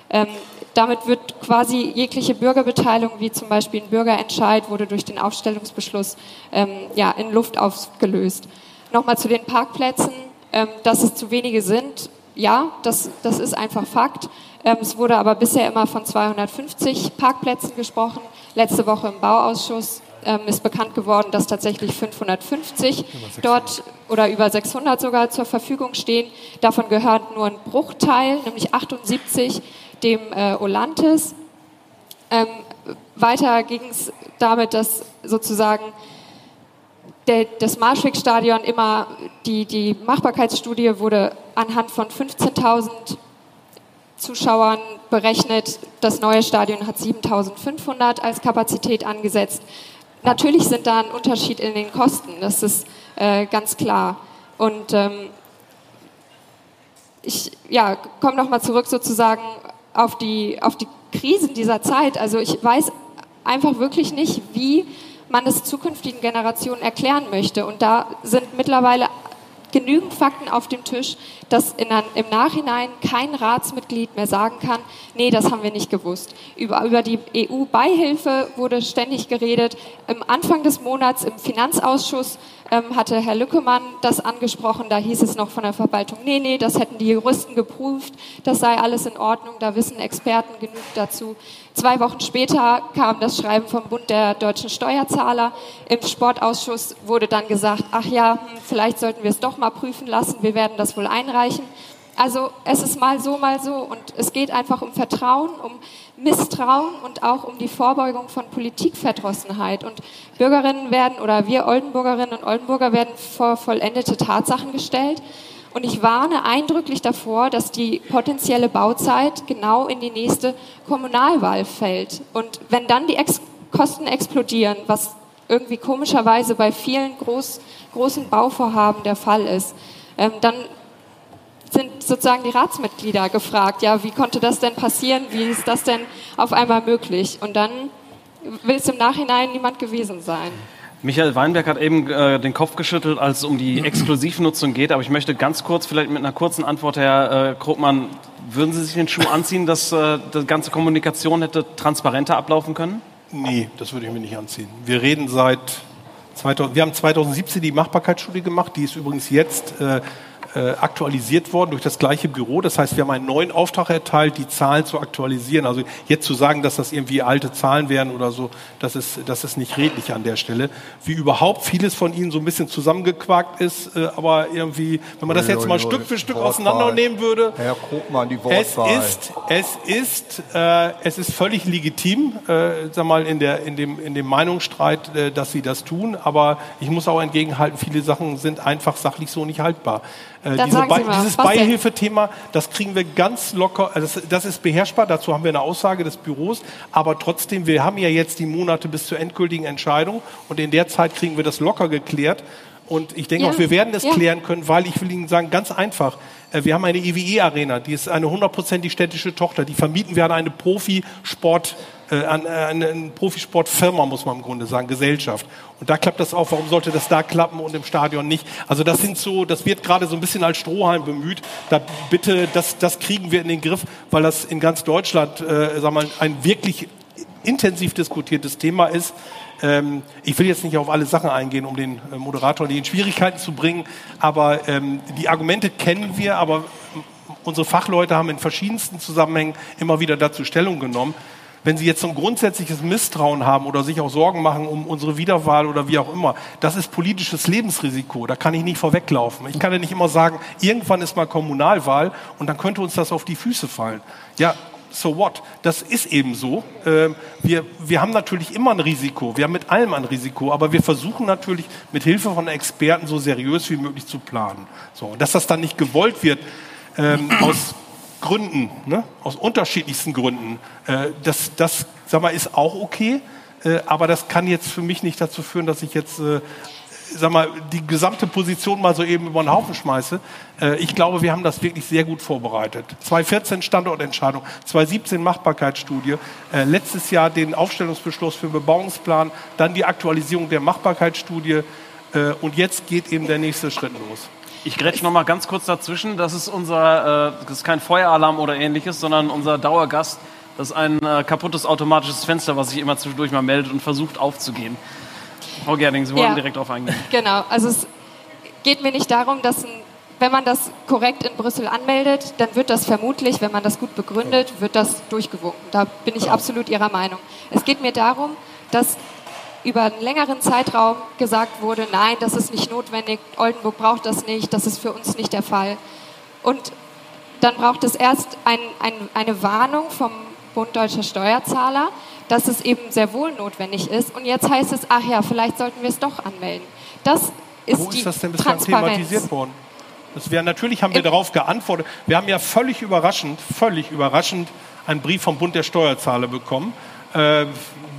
Ähm, damit wird quasi jegliche Bürgerbeteiligung, wie zum Beispiel ein Bürgerentscheid, wurde durch den Aufstellungsbeschluss ähm, ja, in Luft aufgelöst. Nochmal zu den Parkplätzen, ähm, dass es zu wenige sind. Ja, das, das ist einfach Fakt. Ähm, es wurde aber bisher immer von 250 Parkplätzen gesprochen. Letzte Woche im Bauausschuss ähm, ist bekannt geworden, dass tatsächlich 550 dort oder über 600 sogar zur Verfügung stehen. Davon gehört nur ein Bruchteil, nämlich 78 dem äh, Olantes. Ähm, weiter ging es damit, dass sozusagen der, das Marschweg-Stadion immer, die, die Machbarkeitsstudie wurde anhand von 15.000 Zuschauern berechnet. Das neue Stadion hat 7.500 als Kapazität angesetzt. Natürlich sind da ein Unterschied in den Kosten, das ist äh, ganz klar. Und ähm, ich ja, komme nochmal zurück sozusagen auf die, auf die Krisen dieser Zeit. Also ich weiß einfach wirklich nicht, wie man es zukünftigen Generationen erklären möchte. Und da sind mittlerweile genügend Fakten auf dem Tisch, dass in, im Nachhinein kein Ratsmitglied mehr sagen kann, nee, das haben wir nicht gewusst. Über, über die EU-Beihilfe wurde ständig geredet. Im Anfang des Monats im Finanzausschuss ähm, hatte Herr Lückemann das angesprochen. Da hieß es noch von der Verwaltung, nee, nee, das hätten die Juristen geprüft, das sei alles in Ordnung, da wissen Experten genug dazu. Zwei Wochen später kam das Schreiben vom Bund der deutschen Steuerzahler. Im Sportausschuss wurde dann gesagt, ach ja, hm, vielleicht sollten wir es doch mal prüfen lassen, wir werden das wohl einreichen. Also es ist mal so, mal so und es geht einfach um Vertrauen, um Misstrauen und auch um die Vorbeugung von Politikverdrossenheit. Und Bürgerinnen werden oder wir Oldenburgerinnen und Oldenburger werden vor vollendete Tatsachen gestellt. Und ich warne eindrücklich davor, dass die potenzielle Bauzeit genau in die nächste Kommunalwahl fällt. Und wenn dann die Ex Kosten explodieren, was irgendwie komischerweise bei vielen groß, großen Bauvorhaben der Fall ist, ähm, dann sind sozusagen die Ratsmitglieder gefragt, ja, wie konnte das denn passieren, wie ist das denn auf einmal möglich? Und dann will es im Nachhinein niemand gewesen sein. Michael Weinberg hat eben äh, den Kopf geschüttelt, als es um die Exklusivnutzung geht, aber ich möchte ganz kurz, vielleicht mit einer kurzen Antwort, Herr äh, Krogmann, würden Sie sich den Schuh anziehen, dass äh, die ganze Kommunikation hätte transparenter ablaufen können? Nee, das würde ich mir nicht anziehen. Wir reden seit 2000, wir haben 2017 die Machbarkeitsstudie gemacht, die ist übrigens jetzt äh, äh, aktualisiert worden durch das gleiche Büro. Das heißt, wir haben einen neuen Auftrag erteilt, die Zahlen zu aktualisieren. Also jetzt zu sagen, dass das irgendwie alte Zahlen wären oder so, das ist, das ist nicht redlich an der Stelle. Wie überhaupt vieles von Ihnen so ein bisschen zusammengequakt ist, äh, aber irgendwie, wenn man das jetzt mal Stück für Stück auseinandernehmen würde, Herr Krugmann, die Wortwahl. es ist, es ist, äh, es ist völlig legitim, äh, sag mal, in, der, in, dem, in dem Meinungsstreit, äh, dass Sie das tun, aber ich muss auch entgegenhalten, viele Sachen sind einfach sachlich so nicht haltbar. Äh, diese Be dieses Beihilfethema, das kriegen wir ganz locker, äh, das, das, ist beherrschbar, dazu haben wir eine Aussage des Büros, aber trotzdem, wir haben ja jetzt die Monate bis zur endgültigen Entscheidung und in der Zeit kriegen wir das locker geklärt. Und ich denke ja, auch, wir werden es ja. klären können, weil ich will Ihnen sagen, ganz einfach, äh, wir haben eine EWE-Arena, die ist eine hundertprozentig städtische Tochter, die vermieten wir an eine Profisport äh, an, äh, eine Profisportfirma, muss man im Grunde sagen, Gesellschaft. Und da klappt das auch. Warum sollte das da klappen und im Stadion nicht? Also das sind so, das wird gerade so ein bisschen als Strohhalm bemüht. Da bitte, das, das kriegen wir in den Griff, weil das in ganz Deutschland, äh, wir mal, ein wirklich intensiv diskutiertes Thema ist. Ähm, ich will jetzt nicht auf alle Sachen eingehen, um den äh, Moderator in Schwierigkeiten zu bringen, aber ähm, die Argumente kennen wir, aber unsere Fachleute haben in verschiedensten Zusammenhängen immer wieder dazu Stellung genommen wenn Sie jetzt so ein grundsätzliches Misstrauen haben oder sich auch Sorgen machen um unsere Wiederwahl oder wie auch immer, das ist politisches Lebensrisiko. Da kann ich nicht vorweglaufen. Ich kann ja nicht immer sagen, irgendwann ist mal Kommunalwahl und dann könnte uns das auf die Füße fallen. Ja, so what? Das ist eben so. Ähm, wir, wir haben natürlich immer ein Risiko. Wir haben mit allem ein Risiko, aber wir versuchen natürlich mit Hilfe von Experten so seriös wie möglich zu planen. So, dass das dann nicht gewollt wird ähm, aus Gründen, ne? aus unterschiedlichsten Gründen. Äh, das, das sag mal, ist auch okay, äh, aber das kann jetzt für mich nicht dazu führen, dass ich jetzt äh, sag mal, die gesamte Position mal so eben über den Haufen schmeiße. Äh, ich glaube, wir haben das wirklich sehr gut vorbereitet. 2014 Standortentscheidung, 2017 Machbarkeitsstudie, äh, letztes Jahr den Aufstellungsbeschluss für den Bebauungsplan, dann die Aktualisierung der Machbarkeitsstudie äh, und jetzt geht eben der nächste Schritt los. Ich grätsch noch mal ganz kurz dazwischen. Das ist unser, äh, das ist kein Feueralarm oder ähnliches, sondern unser Dauergast. Das ist ein äh, kaputtes automatisches Fenster, was sich immer zwischendurch mal meldet und versucht aufzugehen. Frau Gerding, Sie wollen Ja. direkt darauf eingehen. Genau, also es geht mir nicht darum, dass ein, wenn man das korrekt in Brüssel anmeldet, dann wird das vermutlich, wenn man das gut begründet, wird das durchgewunken. Da bin ich absolut Ihrer Meinung. Es geht mir darum, dass über einen längeren Zeitraum gesagt wurde, nein, das ist nicht notwendig, Oldenburg braucht das nicht, das ist für uns nicht der Fall. Und dann braucht es erst ein, ein, eine Warnung vom Bund Deutscher Steuerzahler, dass es eben sehr wohl notwendig ist. Und jetzt heißt es, ach ja, vielleicht sollten wir es doch anmelden. Das ist Wo ist das denn bislang thematisiert worden? Das wäre, natürlich haben wir Im- darauf geantwortet. Wir haben ja völlig überraschend, völlig überraschend einen Brief vom Bund der Steuerzahler bekommen, äh,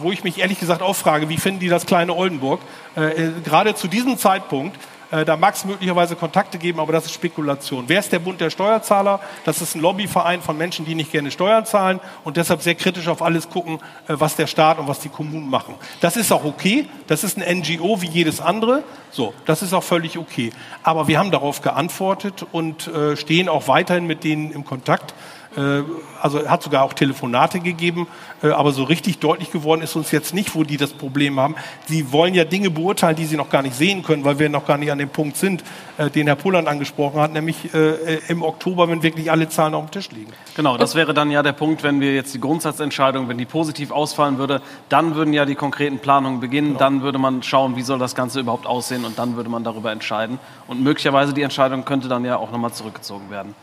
wo ich mich ehrlich gesagt auch frage, wie finden die das kleine Oldenburg? Äh, äh, gerade zu diesem Zeitpunkt, äh, da mag es möglicherweise Kontakte geben, aber das ist Spekulation. Wer ist der Bund der Steuerzahler? Das ist ein Lobbyverein von Menschen, die nicht gerne Steuern zahlen und deshalb sehr kritisch auf alles gucken, äh, was der Staat und was die Kommunen machen. Das ist auch okay. Das ist ein NGO wie jedes andere. So, das ist auch völlig okay. Aber wir haben darauf geantwortet und äh, stehen auch weiterhin mit denen im Kontakt. Äh, also hat sogar auch Telefonate gegeben, äh, aber so richtig deutlich geworden ist uns jetzt nicht, wo die das Problem haben. Sie wollen ja Dinge beurteilen, die sie noch gar nicht sehen können, weil wir noch gar nicht an dem Punkt sind, äh, den Herr Pulland angesprochen hat, nämlich im Oktober, wenn wirklich alle Zahlen auf dem Tisch liegen. Genau, das wäre dann ja der Punkt, wenn wir jetzt die Grundsatzentscheidung, wenn die positiv ausfallen würde, dann würden ja die konkreten Planungen beginnen, dann würde man schauen, wie soll das Ganze überhaupt aussehen und dann würde man darüber entscheiden. Und möglicherweise die Entscheidung könnte dann ja auch nochmal zurückgezogen werden.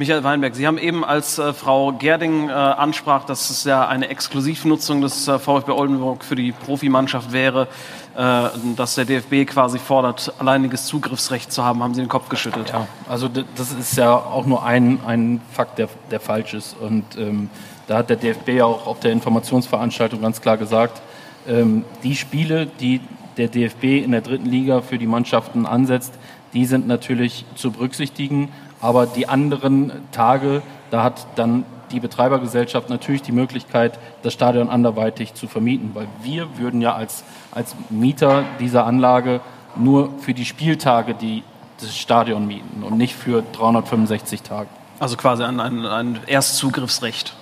Michael Weinberg, Sie haben eben, als äh, Frau Gerding äh, ansprach, dass es ja eine Exklusivnutzung des äh, VfB Oldenburg für die Profimannschaft wäre, äh, dass der DFB quasi fordert, alleiniges Zugriffsrecht zu haben, haben Sie den Kopf geschüttelt. Ja, also das ist ja auch nur ein, ein Fakt, der, der falsch ist. Und ähm, da hat der DFB ja auch auf der Informationsveranstaltung ganz klar gesagt, ähm, die Spiele, die der DFB in der dritten Liga für die Mannschaften ansetzt, die sind natürlich zu berücksichtigen. Aber die anderen Tage, da hat dann die Betreibergesellschaft natürlich die Möglichkeit, das Stadion anderweitig zu vermieten. Weil wir würden ja als, als Mieter dieser Anlage nur für die Spieltage die, das Stadion mieten und nicht für 365 Tage. Also quasi ein, ein, ein Erstzugriffsrecht,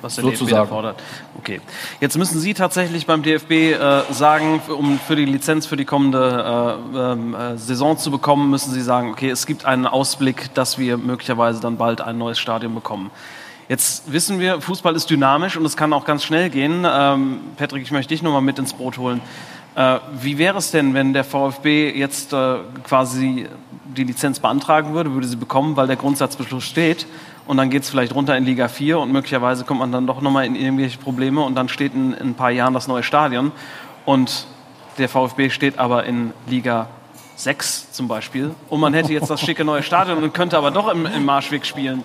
was der DFB Sozusagen. fordert. Okay. Jetzt müssen Sie tatsächlich beim DFB äh, sagen, um für die Lizenz für die kommende äh, ähm, äh, Saison zu bekommen, müssen Sie sagen, okay, es gibt einen Ausblick, dass wir möglicherweise dann bald ein neues Stadion bekommen. Jetzt wissen wir, Fußball ist dynamisch und es kann auch ganz schnell gehen. Ähm, Patrick, ich möchte dich nochmal mit ins Boot holen. Äh, wie wäre es denn, wenn der VfB jetzt äh, quasi die Lizenz beantragen würde, würde sie bekommen, weil der Grundsatzbeschluss steht. Und dann geht es vielleicht runter in Liga 4 und möglicherweise kommt man dann doch nochmal in irgendwelche Probleme und dann steht in, in ein paar Jahren das neue Stadion. Und der VfB steht aber in Liga 6 zum Beispiel. Und man hätte jetzt das schicke neue Stadion und könnte aber doch im, im Marschweg spielen.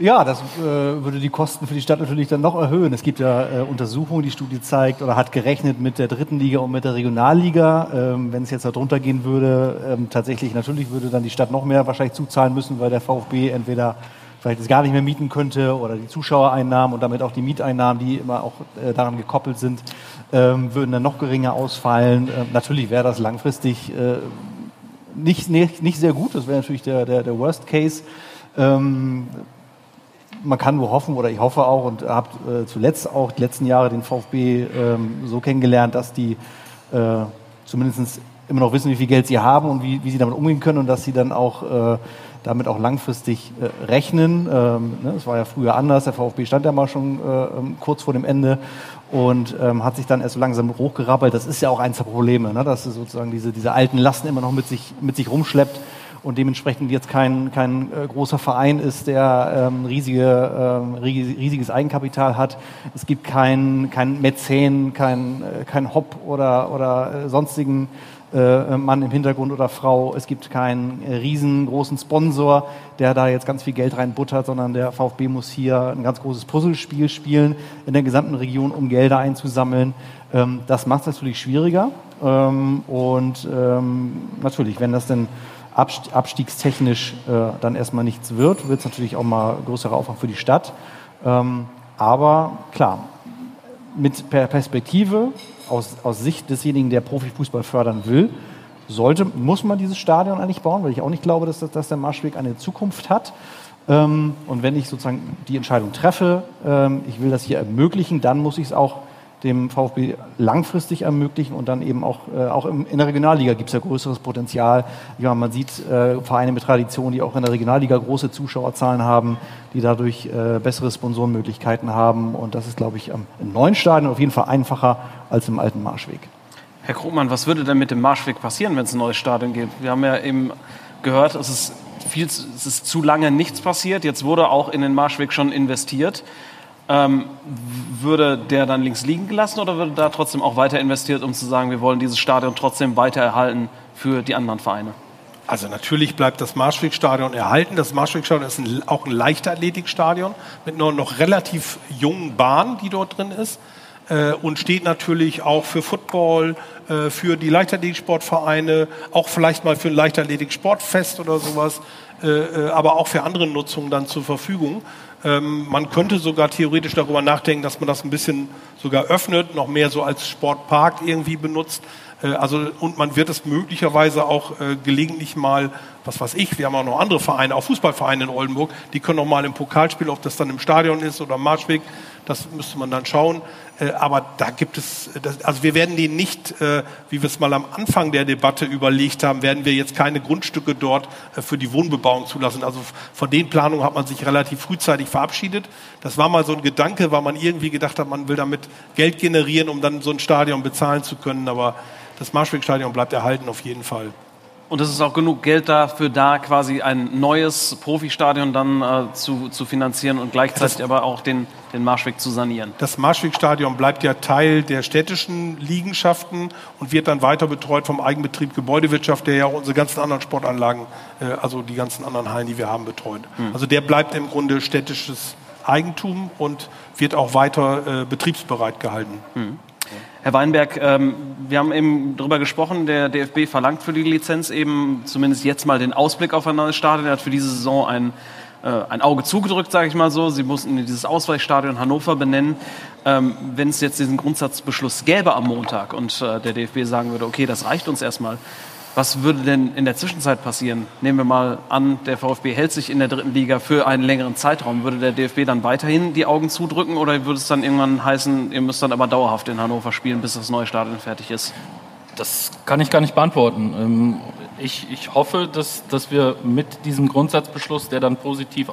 Ja, das äh, würde die Kosten für die Stadt natürlich dann noch erhöhen. Es gibt ja äh, Untersuchungen, die Studie zeigt oder hat gerechnet mit der dritten Liga und mit der Regionalliga. Ähm, wenn es jetzt darunter gehen würde, ähm, tatsächlich natürlich würde dann die Stadt noch mehr wahrscheinlich zuzahlen müssen, weil der VfB entweder vielleicht es gar nicht mehr mieten könnte oder die Zuschauereinnahmen und damit auch die Mieteinnahmen, die immer auch äh, daran gekoppelt sind, ähm, würden dann noch geringer ausfallen. Ähm, natürlich wäre das langfristig äh, nicht, nicht, nicht sehr gut. Das wäre natürlich der, der, der Worst Case. Ähm, man kann nur hoffen, oder ich hoffe auch und habe äh, zuletzt auch die letzten Jahre den VfB ähm, so kennengelernt, dass die äh, zumindest immer noch wissen, wie viel Geld sie haben und wie, wie sie damit umgehen können und dass sie dann auch äh, damit auch langfristig äh, rechnen. Ähm, ne, das war ja früher anders. Der VfB stand ja mal schon äh, ähm, kurz vor dem Ende und ähm, hat sich dann erst so langsam hochgerappelt. Das ist ja auch eins der Probleme, ne, dass sozusagen diese, diese alten Lasten immer noch mit sich, mit sich rumschleppt und dementsprechend jetzt kein, kein äh, großer Verein ist, der ähm, riesige, ähm, ries- riesiges Eigenkapital hat. Es gibt keinen kein Mäzen, kein, äh, kein Hop oder, oder äh, sonstigen äh, Mann im Hintergrund oder Frau. Es gibt keinen riesengroßen Sponsor, der da jetzt ganz viel Geld reinbuttert, sondern der VfB muss hier ein ganz großes Puzzlespiel spielen in der gesamten Region, um Gelder einzusammeln. Ähm, das macht es natürlich schwieriger. Ähm, und ähm, natürlich, wenn das denn abstiegstechnisch äh, dann erstmal nichts wird, wird es natürlich auch mal größerer Aufwand für die Stadt. Ähm, aber klar, mit Perspektive aus, aus Sicht desjenigen, der Profifußball fördern will, sollte, muss man dieses Stadion eigentlich bauen, weil ich auch nicht glaube, dass, das, dass der Marschweg eine Zukunft hat. Ähm, und wenn ich sozusagen die Entscheidung treffe, ähm, ich will das hier ermöglichen, dann muss ich es auch dem VfB langfristig ermöglichen und dann eben auch, äh, auch in der Regionalliga gibt es ja größeres Potenzial. Ja, man sieht äh, Vereine mit Tradition, die auch in der Regionalliga große Zuschauerzahlen haben, die dadurch äh, bessere Sponsorenmöglichkeiten haben und das ist, glaube ich, im neuen Stadion auf jeden Fall einfacher als im alten Marschweg. Herr Krugmann, was würde denn mit dem Marschweg passieren, wenn es ein neues Stadion gibt? Wir haben ja eben gehört, es ist, viel, es ist zu lange nichts passiert. Jetzt wurde auch in den Marschweg schon investiert. Ähm, würde der dann links liegen gelassen oder würde da trotzdem auch weiter investiert, um zu sagen, wir wollen dieses Stadion trotzdem weiter erhalten für die anderen Vereine? Also natürlich bleibt das Marschwegstadion erhalten. Das Marschwegstadion ist ein, auch ein Leichtathletikstadion mit einer noch relativ jungen Bahn, die dort drin ist. Äh, und steht natürlich auch für Football, äh, für die Leichtathletiksportvereine, auch vielleicht mal für ein Leichtathletik-Sportfest oder sowas, äh, äh, aber auch für andere Nutzungen dann zur Verfügung. Ähm, man könnte sogar theoretisch darüber nachdenken, dass man das ein bisschen sogar öffnet, noch mehr so als Sportpark irgendwie benutzt. Äh, also, und man wird es möglicherweise auch äh, gelegentlich mal, was weiß ich, wir haben auch noch andere Vereine, auch Fußballvereine in Oldenburg, die können auch mal im Pokalspiel, ob das dann im Stadion ist oder im Marschweg, das müsste man dann schauen. Äh, aber da gibt es, also wir werden den nicht, wie wir es mal am Anfang der Debatte überlegt haben, werden wir jetzt keine Grundstücke dort für die Wohnbebauung zulassen. Also von den Planungen hat man sich relativ frühzeitig verabschiedet. Das war mal so ein Gedanke, weil man irgendwie gedacht hat, man will damit Geld generieren, um dann so ein Stadion bezahlen zu können. Aber das Marschwegstadion bleibt erhalten auf jeden Fall. Und es ist auch genug Geld dafür da, quasi ein neues Profistadion dann äh, zu, zu finanzieren und gleichzeitig das, aber auch den, den Marschweg zu sanieren. Das Marschwegstadion bleibt ja Teil der städtischen Liegenschaften und wird dann weiter betreut vom Eigenbetrieb Gebäudewirtschaft, der ja auch unsere ganzen anderen Sportanlagen, äh, also die ganzen anderen Hallen, die wir haben, betreut. Hm. Also der bleibt im Grunde städtisches Eigentum und wird auch weiter äh, betriebsbereit gehalten. Hm. Herr Weinberg, ähm, wir haben eben darüber gesprochen, der DFB verlangt für die Lizenz eben zumindest jetzt mal den Ausblick auf ein neues Stadion. Er hat für diese Saison ein, äh, ein Auge zugedrückt, sage ich mal so. Sie mussten dieses Ausweichstadion Hannover benennen. Ähm, wenn es jetzt diesen Grundsatzbeschluss gäbe am Montag und äh, der DFB sagen würde, okay, das reicht uns erstmal, was würde denn in der Zwischenzeit passieren? Nehmen wir mal an, der VfB hält sich in der dritten Liga für einen längeren Zeitraum. Würde der DFB dann weiterhin die Augen zudrücken oder würde es dann irgendwann heißen, ihr müsst dann aber dauerhaft in Hannover spielen, bis das neue Stadion fertig ist? Das kann ich gar nicht beantworten. Ähm, ich, ich hoffe, dass, dass wir mit diesem Grundsatzbeschluss, der dann positiv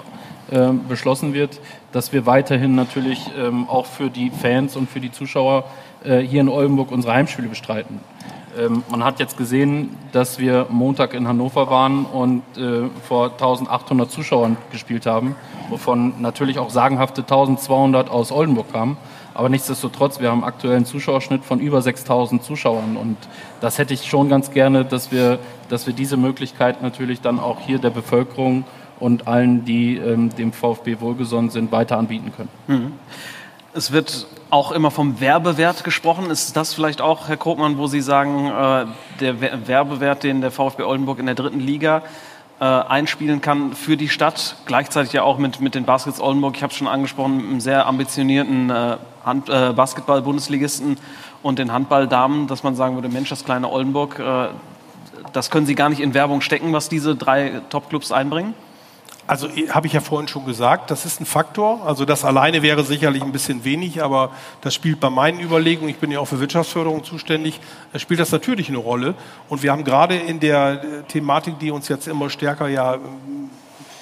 äh, beschlossen wird, dass wir weiterhin natürlich ähm, auch für die Fans und für die Zuschauer äh, hier in Oldenburg unsere Heimspiele bestreiten. Ähm, man hat jetzt gesehen, dass wir Montag in Hannover waren und äh, vor 1800 Zuschauern gespielt haben, wovon natürlich auch sagenhafte 1200 aus Oldenburg kamen. Aber nichtsdestotrotz, wir haben aktuell einen Zuschauerschnitt von über 6000 Zuschauern und das hätte ich schon ganz gerne, dass wir, dass wir diese Möglichkeit natürlich dann auch hier der Bevölkerung und allen, die ähm, dem VfB wohlgesonnen sind, weiter anbieten können. Mhm. Es wird auch immer vom Werbewert gesprochen. Ist das vielleicht auch, Herr Krogmann, wo Sie sagen, äh, der Werbewert, den der VfB Oldenburg in der dritten Liga äh, einspielen kann für die Stadt, gleichzeitig ja auch mit, mit den Baskets Oldenburg, ich habe es schon angesprochen, mit einem sehr ambitionierten äh, Basketball-Bundesligisten und den Handballdamen, dass man sagen würde, Mensch, das kleine Oldenburg, das können Sie gar nicht in Werbung stecken, was diese drei Top-Clubs einbringen? Also habe ich ja vorhin schon gesagt, das ist ein Faktor. Also das alleine wäre sicherlich ein bisschen wenig, aber das spielt bei meinen Überlegungen, ich bin ja auch für Wirtschaftsförderung zuständig, spielt das natürlich eine Rolle. Und wir haben gerade in der äh, Thematik, die uns jetzt immer stärker ja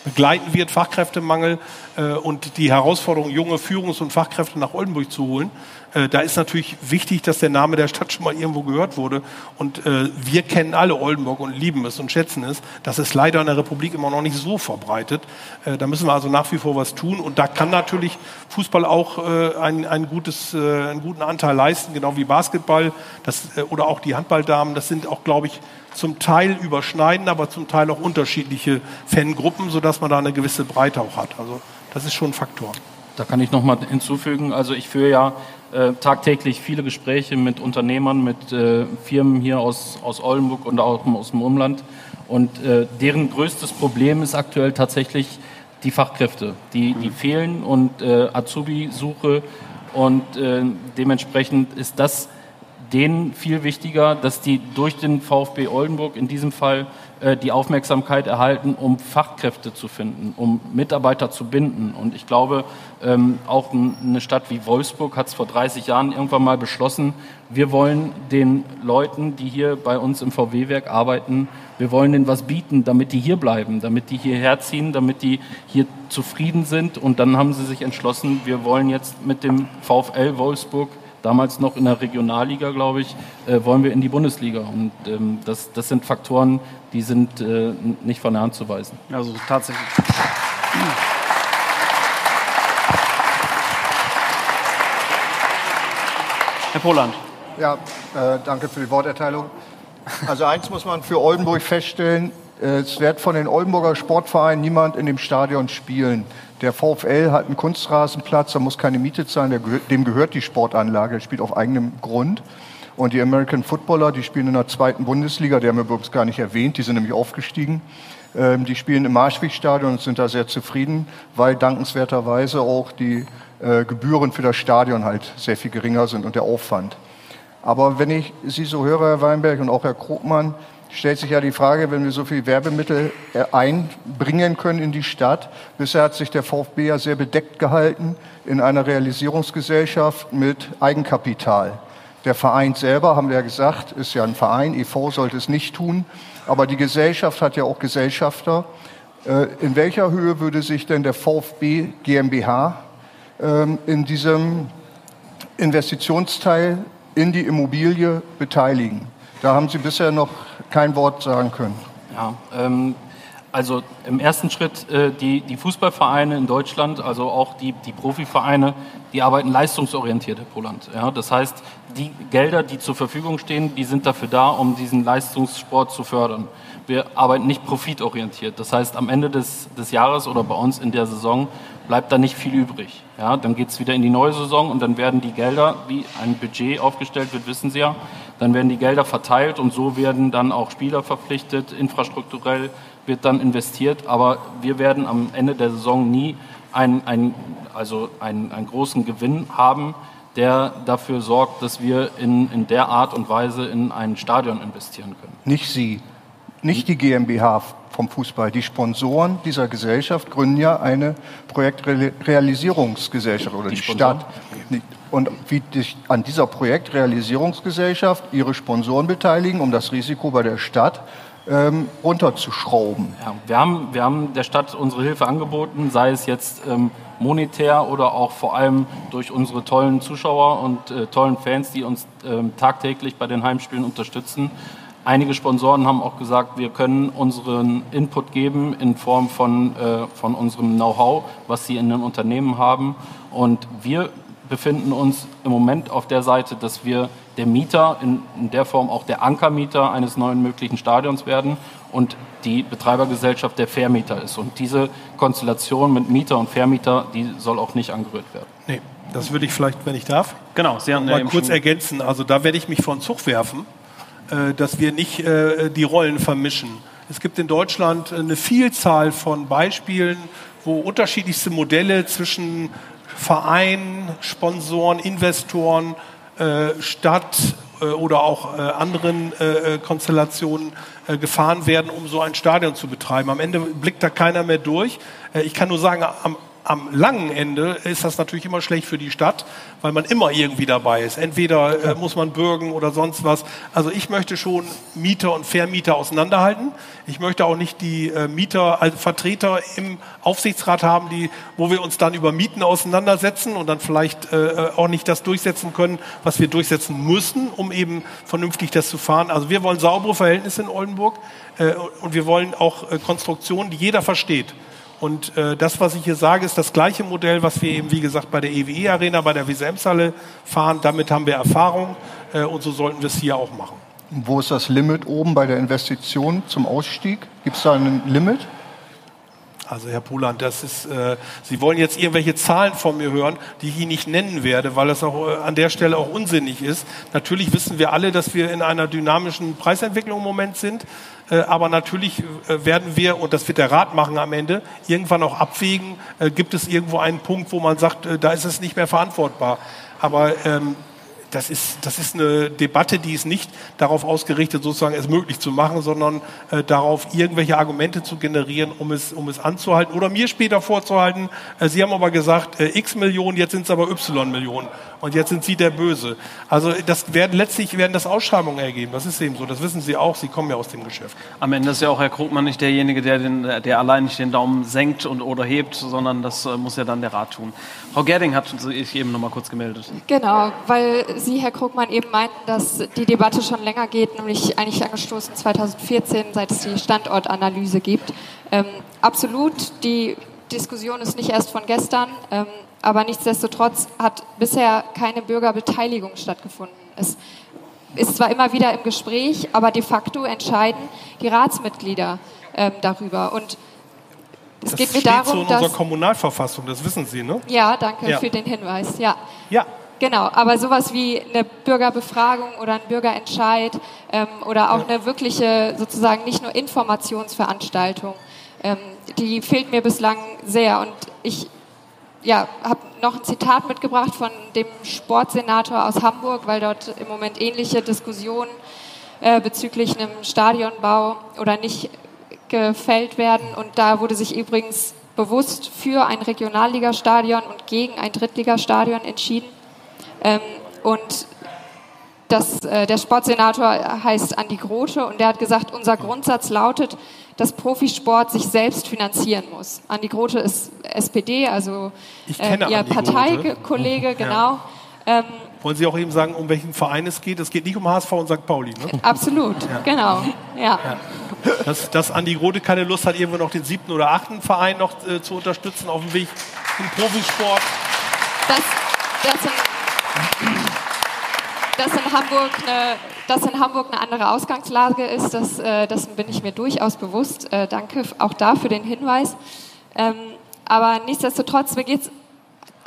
begleiten wird, Fachkräftemangel äh, und die Herausforderung, junge Führungs- und Fachkräfte nach Oldenburg zu holen. Äh, da ist natürlich wichtig, dass der Name der Stadt schon mal irgendwo gehört wurde. Und äh, wir kennen alle Oldenburg und lieben es und schätzen es. Das ist leider in der Republik immer noch nicht so verbreitet. Äh, da müssen wir also nach wie vor was tun. Und da kann natürlich Fußball auch äh, ein, ein gutes, äh, einen guten Anteil leisten, genau wie Basketball das, äh, oder auch die Handballdamen. Das sind auch, glaube ich, zum Teil überschneiden, aber zum Teil auch unterschiedliche Fangruppen, sodass man da eine gewisse Breite auch hat. Also das ist schon ein Faktor. Da kann ich noch mal hinzufügen. Also ich führe ja äh, tagtäglich viele Gespräche mit Unternehmern, mit äh, Firmen hier aus, aus Oldenburg und auch aus dem Umland. Und äh, deren größtes Problem ist aktuell tatsächlich die Fachkräfte. Die, die fehlen und äh, Azubi-Suche. Und äh, dementsprechend ist das denen viel wichtiger, dass die durch den VfB Oldenburg in diesem Fall die Aufmerksamkeit erhalten, um Fachkräfte zu finden, um Mitarbeiter zu binden. Und ich glaube, ähm, auch eine Stadt wie Wolfsburg hat es vor 30 Jahren irgendwann mal beschlossen, wir wollen den Leuten, die hier bei uns im VW-Werk arbeiten, wir wollen denen was bieten, damit die hier bleiben, damit die hierher ziehen, damit die hier zufrieden sind. Und dann haben sie sich entschlossen, wir wollen jetzt mit dem VfL Wolfsburg damals noch in der Regionalliga, glaube ich, äh, wollen wir in die Bundesliga. Und ähm, das, das sind Faktoren, die sind äh, nicht von der Hand zu weisen. Also tatsächlich. Herr Poland. Ja, äh, danke für die Worterteilung. Also eins muss man für Oldenburg feststellen, äh, es wird von den Oldenburger Sportvereinen niemand in dem Stadion spielen. Der VfL hat einen Kunstrasenplatz, da muss keine Miete zahlen, dem gehört die Sportanlage, der spielt auf eigenem Grund. Und die American Footballer, die spielen in der zweiten Bundesliga, die haben wir übrigens gar nicht erwähnt, die sind nämlich aufgestiegen. Ähm, die spielen im Marschwegstadion und sind da sehr zufrieden, weil dankenswerterweise auch die äh, Gebühren für das Stadion halt sehr viel geringer sind und der Aufwand. Aber wenn ich Sie so höre, Herr Weinberg und auch Herr Krugmann, stellt sich ja die Frage, wenn wir so viel Werbemittel äh, einbringen können in die Stadt. Bisher hat sich der VfB ja sehr bedeckt gehalten in einer Realisierungsgesellschaft mit Eigenkapital. Der Verein selber, haben wir ja gesagt, ist ja ein Verein, EV sollte es nicht tun, aber die Gesellschaft hat ja auch Gesellschafter. Äh, in welcher Höhe würde sich denn der VfB GmbH ähm, in diesem Investitionsteil in die Immobilie beteiligen? Da haben Sie bisher noch kein Wort sagen können. Ja, ähm, also im ersten Schritt äh, die, die Fußballvereine in Deutschland, also auch die, die Profivereine, die arbeiten leistungsorientiert, Herr Poland. Ja, das heißt, die Gelder, die zur Verfügung stehen, die sind dafür da, um diesen Leistungssport zu fördern. Wir arbeiten nicht profitorientiert. Das heißt, am Ende des, des Jahres oder bei uns in der Saison bleibt da nicht viel übrig. Ja, dann geht es wieder in die neue Saison und dann werden die Gelder, wie ein Budget aufgestellt wird, wissen Sie ja, dann werden die Gelder verteilt und so werden dann auch Spieler verpflichtet, infrastrukturell wird dann investiert, aber wir werden am Ende der Saison nie einen, einen, also einen, einen großen Gewinn haben, der dafür sorgt, dass wir in, in der Art und Weise in ein Stadion investieren können. Nicht Sie, nicht die GmbH vom Fußball. Die Sponsoren dieser Gesellschaft gründen ja eine Projektrealisierungsgesellschaft oder die, die Stadt. Und wie sich an dieser Projektrealisierungsgesellschaft ihre Sponsoren beteiligen, um das Risiko bei der Stadt ähm, runterzuschrauben. Ja, wir, haben, wir haben der Stadt unsere Hilfe angeboten, sei es jetzt ähm, monetär oder auch vor allem durch unsere tollen Zuschauer und äh, tollen Fans, die uns ähm, tagtäglich bei den Heimspielen unterstützen. Einige Sponsoren haben auch gesagt, wir können unseren Input geben in Form von, äh, von unserem Know-how, was sie in den Unternehmen haben. Und wir befinden uns im Moment auf der Seite, dass wir der Mieter, in, in der Form auch der Ankermieter eines neuen möglichen Stadions werden und die Betreibergesellschaft der Vermieter ist. Und diese Konstellation mit Mieter und Vermieter, die soll auch nicht angerührt werden. Nee, das würde ich vielleicht, wenn ich darf, genau, Sie haben mal ja kurz ergänzen. Also da werde ich mich vor den Zug werfen dass wir nicht äh, die Rollen vermischen. Es gibt in Deutschland eine Vielzahl von Beispielen, wo unterschiedlichste Modelle zwischen Vereinen, Sponsoren, Investoren, äh, Stadt oder auch anderen Konstellationen gefahren werden, um so ein Stadion zu betreiben. Am Ende blickt da keiner mehr durch. Ich kann nur sagen, am am langen Ende ist das natürlich immer schlecht für die Stadt, weil man immer irgendwie dabei ist. Entweder äh, muss man bürgen oder sonst was. Also ich möchte schon Mieter und Vermieter auseinanderhalten. Ich möchte auch nicht die äh, Mieter als Vertreter im Aufsichtsrat haben, die, wo wir uns dann über Mieten auseinandersetzen und dann vielleicht äh, äh auch nicht das durchsetzen können, was wir durchsetzen müssen, um eben vernünftig das zu fahren. Also wir wollen saubere Verhältnisse in Oldenburg äh, und wir wollen auch äh, Konstruktionen, die jeder versteht. Und äh, das, was ich hier sage, ist das gleiche Modell, was wir eben, wie gesagt, bei der EWE Arena, bei der WSM-Halle fahren. Damit haben wir Erfahrung äh, und so sollten wir es hier auch machen. Wo ist das Limit oben bei der Investition zum Ausstieg? Gibt es da ein Limit? Also Herr Puland, das ist, äh, Sie wollen jetzt irgendwelche Zahlen von mir hören, die ich Ihnen nicht nennen werde, weil das auch äh, an der Stelle auch unsinnig ist. Natürlich wissen wir alle, dass wir in einer dynamischen Preisentwicklung im Moment sind. Äh, aber natürlich äh, werden wir, und das wird der Rat machen am Ende, irgendwann auch abwägen, äh, gibt es irgendwo einen Punkt, wo man sagt, da ist es nicht mehr verantwortbar. Aber ähm, das ist, das ist eine Debatte, die ist nicht darauf ausgerichtet, sozusagen es möglich zu machen, sondern äh, darauf, irgendwelche Argumente zu generieren, um es, um es anzuhalten oder mir später vorzuhalten. Äh, Sie haben aber gesagt, äh, x Millionen, jetzt sind es aber y Millionen und jetzt sind Sie der Böse. Also das werden letztlich werden das Ausschreibungen ergeben. Das ist eben so. Das wissen Sie auch. Sie kommen ja aus dem Geschäft. Am Ende ist ja auch Herr Krugmann nicht derjenige, der, den, der allein nicht den Daumen senkt und oder hebt, sondern das äh, muss ja dann der Rat tun. Frau Gerding hat sich eben noch mal kurz gemeldet. Genau, weil Sie, Herr Krugmann, eben meinten, dass die Debatte schon länger geht, nämlich eigentlich angestoßen 2014, seit es die Standortanalyse gibt. Ähm, absolut, die Diskussion ist nicht erst von gestern, ähm, aber nichtsdestotrotz hat bisher keine Bürgerbeteiligung stattgefunden. Es ist zwar immer wieder im Gespräch, aber de facto entscheiden die Ratsmitglieder ähm, darüber. Und es das geht mir darum, so in unserer Kommunalverfassung, das wissen Sie, ne? Ja, danke ja. für den Hinweis. Ja. Ja. Genau, aber sowas wie eine Bürgerbefragung oder ein Bürgerentscheid ähm, oder auch ja. eine wirkliche sozusagen nicht nur Informationsveranstaltung, ähm, die fehlt mir bislang sehr. Und ich ja, habe noch ein Zitat mitgebracht von dem Sportsenator aus Hamburg, weil dort im Moment ähnliche Diskussionen äh, bezüglich einem Stadionbau oder nicht gefällt werden. Und da wurde sich übrigens bewusst für ein Regionalligastadion und gegen ein Drittligastadion entschieden. Ähm, und das, äh, der Sportsenator heißt Andi Grote und der hat gesagt, unser Grundsatz lautet, dass Profisport sich selbst finanzieren muss. Andi Grote ist SPD, also äh, Ihr Parteikollege, genau. Ja. Ähm, wollen Sie auch eben sagen, um welchen Verein es geht? Es geht nicht um HSV und St. Pauli, ne? Absolut, ja. genau. Ja. ja. Dass, dass Andi Grode keine Lust hat, irgendwo noch den siebten oder achten Verein noch äh, zu unterstützen auf dem Weg im Profisport. Das, das, in, dass, in Hamburg eine, dass in Hamburg eine andere Ausgangslage ist, das, äh, bin ich mir durchaus bewusst. Äh, danke auch da für den Hinweis. Ähm, aber nichtsdestotrotz, mir geht es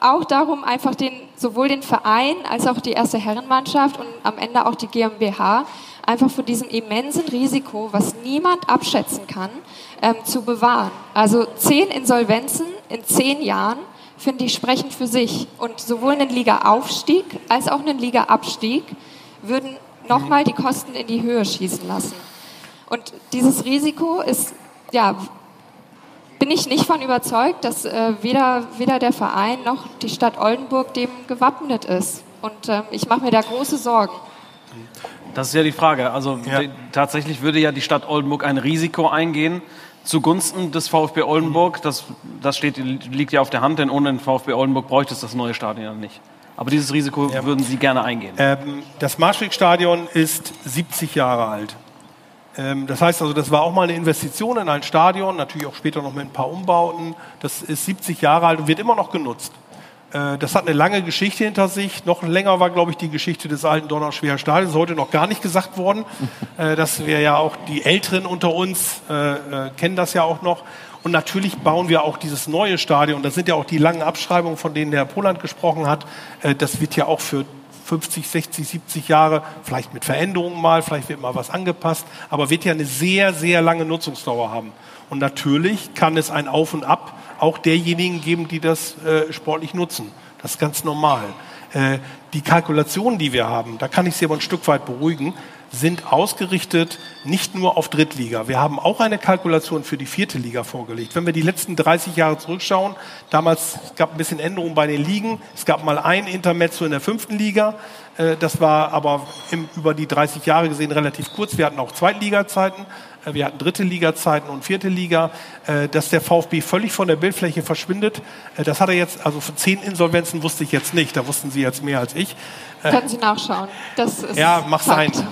auch darum, einfach den, sowohl den Verein als auch die erste Herrenmannschaft und am Ende auch die GmbH einfach vor diesem immensen Risiko, was niemand abschätzen kann, ähm, zu bewahren. Also zehn Insolvenzen in zehn Jahren, finde ich, sprechen für sich. Und sowohl einen Liga-Aufstieg als auch einen Liga-Abstieg würden nochmal die Kosten in die Höhe schießen lassen. Und dieses Risiko ist, ja, bin ich nicht von überzeugt, dass äh, weder, weder der Verein noch die Stadt Oldenburg dem gewappnet ist. Und äh, ich mache mir da große Sorgen. Das ist ja die Frage. Also ja. tatsächlich würde ja die Stadt Oldenburg ein Risiko eingehen zugunsten des VfB Oldenburg. Das, das steht, liegt ja auf der Hand, denn ohne den VfB Oldenburg bräuchte es das neue Stadion nicht. Aber dieses Risiko ja. würden Sie gerne eingehen. Ähm, das Marschweg-Stadion ist 70 Jahre alt. Ähm, das heißt also, das war auch mal eine Investition in ein Stadion, natürlich auch später noch mit ein paar Umbauten. Das ist 70 Jahre alt und wird immer noch genutzt. Äh, das hat eine lange Geschichte hinter sich. Noch länger war, glaube ich, die Geschichte des alten Donnerschwerer Stadions. Heute noch gar nicht gesagt worden. Äh, das wäre ja auch die Älteren unter uns äh, kennen das ja auch noch. Und natürlich bauen wir auch dieses neue Stadion. Das sind ja auch die langen Abschreibungen, von denen Herr Poland gesprochen hat. Das wird ja auch für 50, 60, 70 Jahre, vielleicht mit Veränderungen mal, vielleicht wird mal was angepasst, aber wird ja eine sehr, sehr lange Nutzungsdauer haben. Und natürlich kann es ein Auf und Ab auch derjenigen geben, die das äh, sportlich nutzen. Das ist ganz normal. Äh, die Kalkulationen, die wir haben, da kann ich Sie aber ein Stück weit beruhigen, sind ausgerichtet nicht nur auf Drittliga. Wir haben auch eine Kalkulation für die vierte Liga vorgelegt. Wenn wir die letzten 30 Jahre zurückschauen, damals gab es ein bisschen Änderungen bei den Ligen. Es gab mal ein Intermezzo in der fünften Liga. Äh, das war aber im, über die 30 Jahre gesehen relativ kurz. Wir hatten auch Zweitliga-Zeiten. Äh, wir hatten dritte Liga-Zeiten und vierte Liga, äh, dass der VfB völlig von der Bildfläche verschwindet. Das hat er jetzt, also von zehn Insolvenzen wusste ich jetzt nicht, da wussten Sie jetzt mehr als ich. Können Sie nachschauen. Das ist ja, mach Fakt. sein.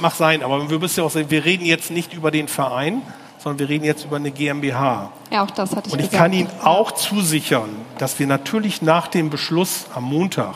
Mach sein, aber wir müssen ja auch sagen, wir reden jetzt nicht über den Verein, sondern wir reden jetzt über eine GmbH. Ja, auch das hatte ich Und ich gesagt. kann Ihnen auch zusichern, dass wir natürlich nach dem Beschluss am Montag,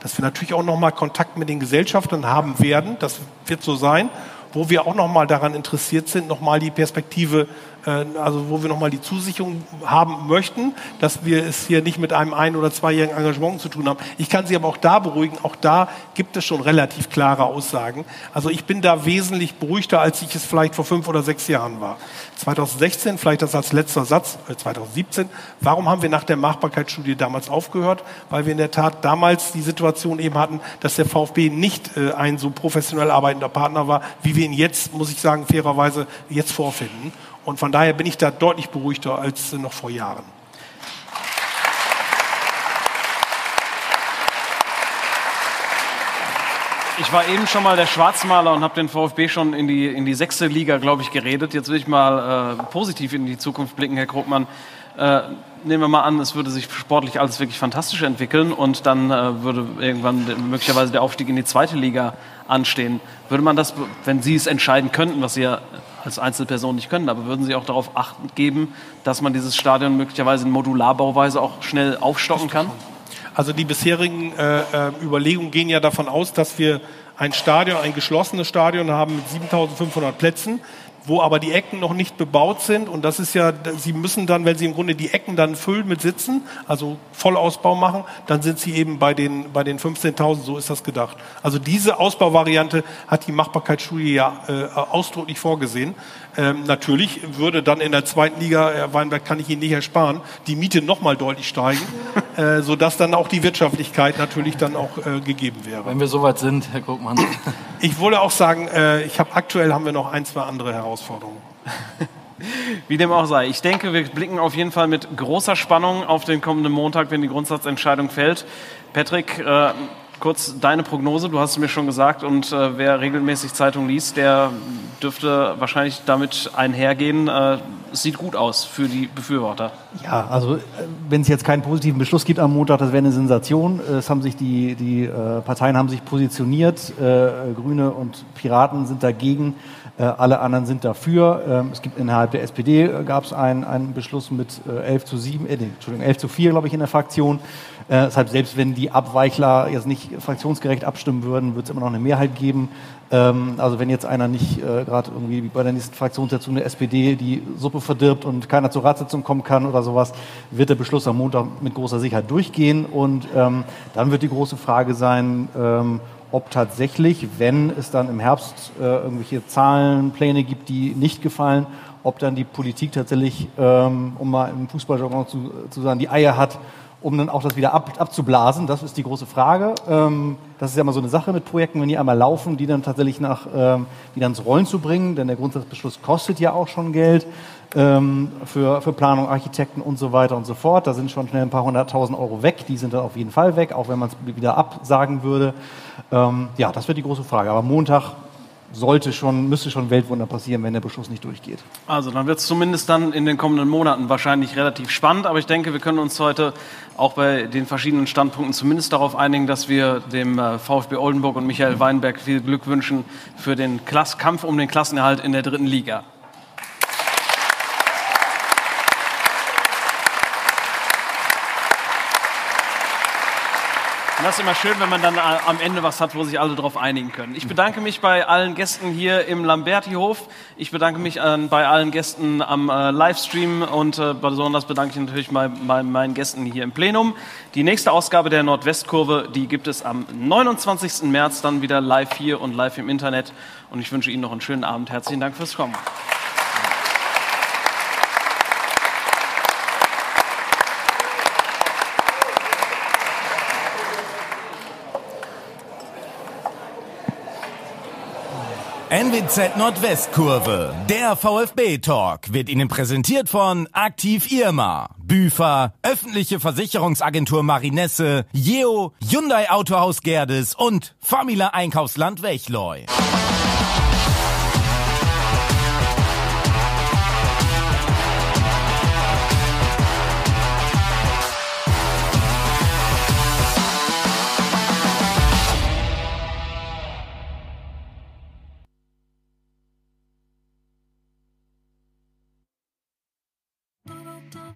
dass wir natürlich auch nochmal Kontakt mit den Gesellschaftern haben werden. Das wird so sein wo wir auch nochmal daran interessiert sind, nochmal die Perspektive also wo wir nochmal die Zusicherung haben möchten, dass wir es hier nicht mit einem ein- oder zweijährigen Engagement zu tun haben. Ich kann Sie aber auch da beruhigen, auch da gibt es schon relativ klare Aussagen. Also ich bin da wesentlich beruhigter, als ich es vielleicht vor fünf oder sechs Jahren war. 2016, vielleicht das als letzter Satz, äh 2017, warum haben wir nach der Machbarkeitsstudie damals aufgehört? Weil wir in der Tat damals die Situation eben hatten, dass der VfB nicht äh, ein so professionell arbeitender Partner war, wie wir ihn jetzt, muss ich sagen, fairerweise jetzt vorfinden. Und von daher bin ich da deutlich beruhigter als noch vor Jahren. Ich war eben schon mal der Schwarzmaler und habe den VfB schon in die, in die sechste Liga, glaube ich, geredet. Jetzt will ich mal äh, positiv in die Zukunft blicken, Herr Krugmann. Äh, nehmen wir mal an, es würde sich sportlich alles wirklich fantastisch entwickeln und dann äh, würde irgendwann möglicherweise der Aufstieg in die zweite Liga anstehen. Würde man das, wenn Sie es entscheiden könnten, was Sie ja als Einzelperson nicht können, aber würden Sie auch darauf achten geben, dass man dieses Stadion möglicherweise in Modularbauweise auch schnell aufstocken kann? Also die bisherigen äh, äh, Überlegungen gehen ja davon aus, dass wir ein Stadion, ein geschlossenes Stadion haben mit 7500 Plätzen, wo aber die Ecken noch nicht bebaut sind. Und das ist ja, Sie müssen dann, wenn Sie im Grunde die Ecken dann füllen mit Sitzen, also Vollausbau machen, dann sind Sie eben bei den, bei den 15.000, so ist das gedacht. Also diese Ausbauvariante hat die Machbarkeitsstudie ja äh, ausdrücklich vorgesehen. Ähm, natürlich würde dann in der zweiten Liga, Herr Weinberg kann ich Ihnen nicht ersparen, die Miete nochmal deutlich steigen, äh, sodass dann auch die Wirtschaftlichkeit natürlich dann auch äh, gegeben wäre. Wenn wir soweit sind, Herr Krugmann. Ich wollte auch sagen, äh, ich habe aktuell haben wir noch ein, zwei andere Herausforderungen. Wie dem auch sei. Ich denke, wir blicken auf jeden Fall mit großer Spannung auf den kommenden Montag, wenn die Grundsatzentscheidung fällt. Patrick, äh, kurz deine Prognose. Du hast es mir schon gesagt und äh, wer regelmäßig Zeitung liest, der dürfte wahrscheinlich damit einhergehen. Äh, es sieht gut aus für die Befürworter. Ja, also äh, wenn es jetzt keinen positiven Beschluss gibt am Montag, das wäre eine Sensation. Es haben sich die, die äh, Parteien haben sich positioniert. Äh, Grüne und Piraten sind dagegen. Äh, alle anderen sind dafür. Ähm, es gibt innerhalb der SPD gab es einen, einen Beschluss mit äh, 11 zu 7, äh, Entschuldigung, 11 zu 4, glaube ich, in der Fraktion. Äh, deshalb, selbst wenn die Abweichler jetzt nicht fraktionsgerecht abstimmen würden, wird es immer noch eine Mehrheit geben. Ähm, also wenn jetzt einer nicht äh, gerade irgendwie bei der nächsten Fraktionssitzung der SPD die Suppe verdirbt und keiner zur Ratssitzung kommen kann oder sowas, wird der Beschluss am Montag mit großer Sicherheit durchgehen. Und ähm, dann wird die große Frage sein, ähm, ob tatsächlich, wenn es dann im Herbst äh, irgendwelche Zahlenpläne gibt, die nicht gefallen, ob dann die Politik tatsächlich, ähm, um mal im Fußballjargon zu, zu sagen, die Eier hat, um dann auch das wieder ab, abzublasen. Das ist die große Frage. Ähm, das ist ja immer so eine Sache mit Projekten, wenn die einmal laufen, die dann tatsächlich nach, ähm, wieder ins Rollen zu bringen, denn der Grundsatzbeschluss kostet ja auch schon Geld ähm, für, für Planung, Architekten und so weiter und so fort. Da sind schon schnell ein paar hunderttausend Euro weg. Die sind dann auf jeden Fall weg, auch wenn man es wieder absagen würde. Ähm, ja, das wird die große Frage. Aber Montag sollte schon, müsste schon Weltwunder passieren, wenn der Beschluss nicht durchgeht. Also dann wird es zumindest dann in den kommenden Monaten wahrscheinlich relativ spannend. Aber ich denke, wir können uns heute auch bei den verschiedenen Standpunkten zumindest darauf einigen, dass wir dem äh, VfB Oldenburg und Michael Weinberg viel Glück wünschen für den Klass Kampf um den Klassenerhalt in der dritten Liga. Und das ist immer schön, wenn man dann am Ende was hat, wo sich alle darauf einigen können. Ich bedanke mich bei allen Gästen hier im Lamberti-Hof. Ich bedanke mich an, bei allen Gästen am äh, Livestream und äh, besonders bedanke ich natürlich bei, bei meinen Gästen hier im Plenum. Die nächste Ausgabe der Nordwestkurve, die gibt es am 29. März dann wieder live hier und live im Internet. Und ich wünsche Ihnen noch einen schönen Abend. Herzlichen Dank fürs Kommen. NWZ Nordwestkurve, der VfB-Talk, wird Ihnen präsentiert von Aktiv Irma, Büfer, öffentliche Versicherungsagentur Marinesse, Jeo, Hyundai Autohaus Gerdes und Famila Einkaufsland Wechleu.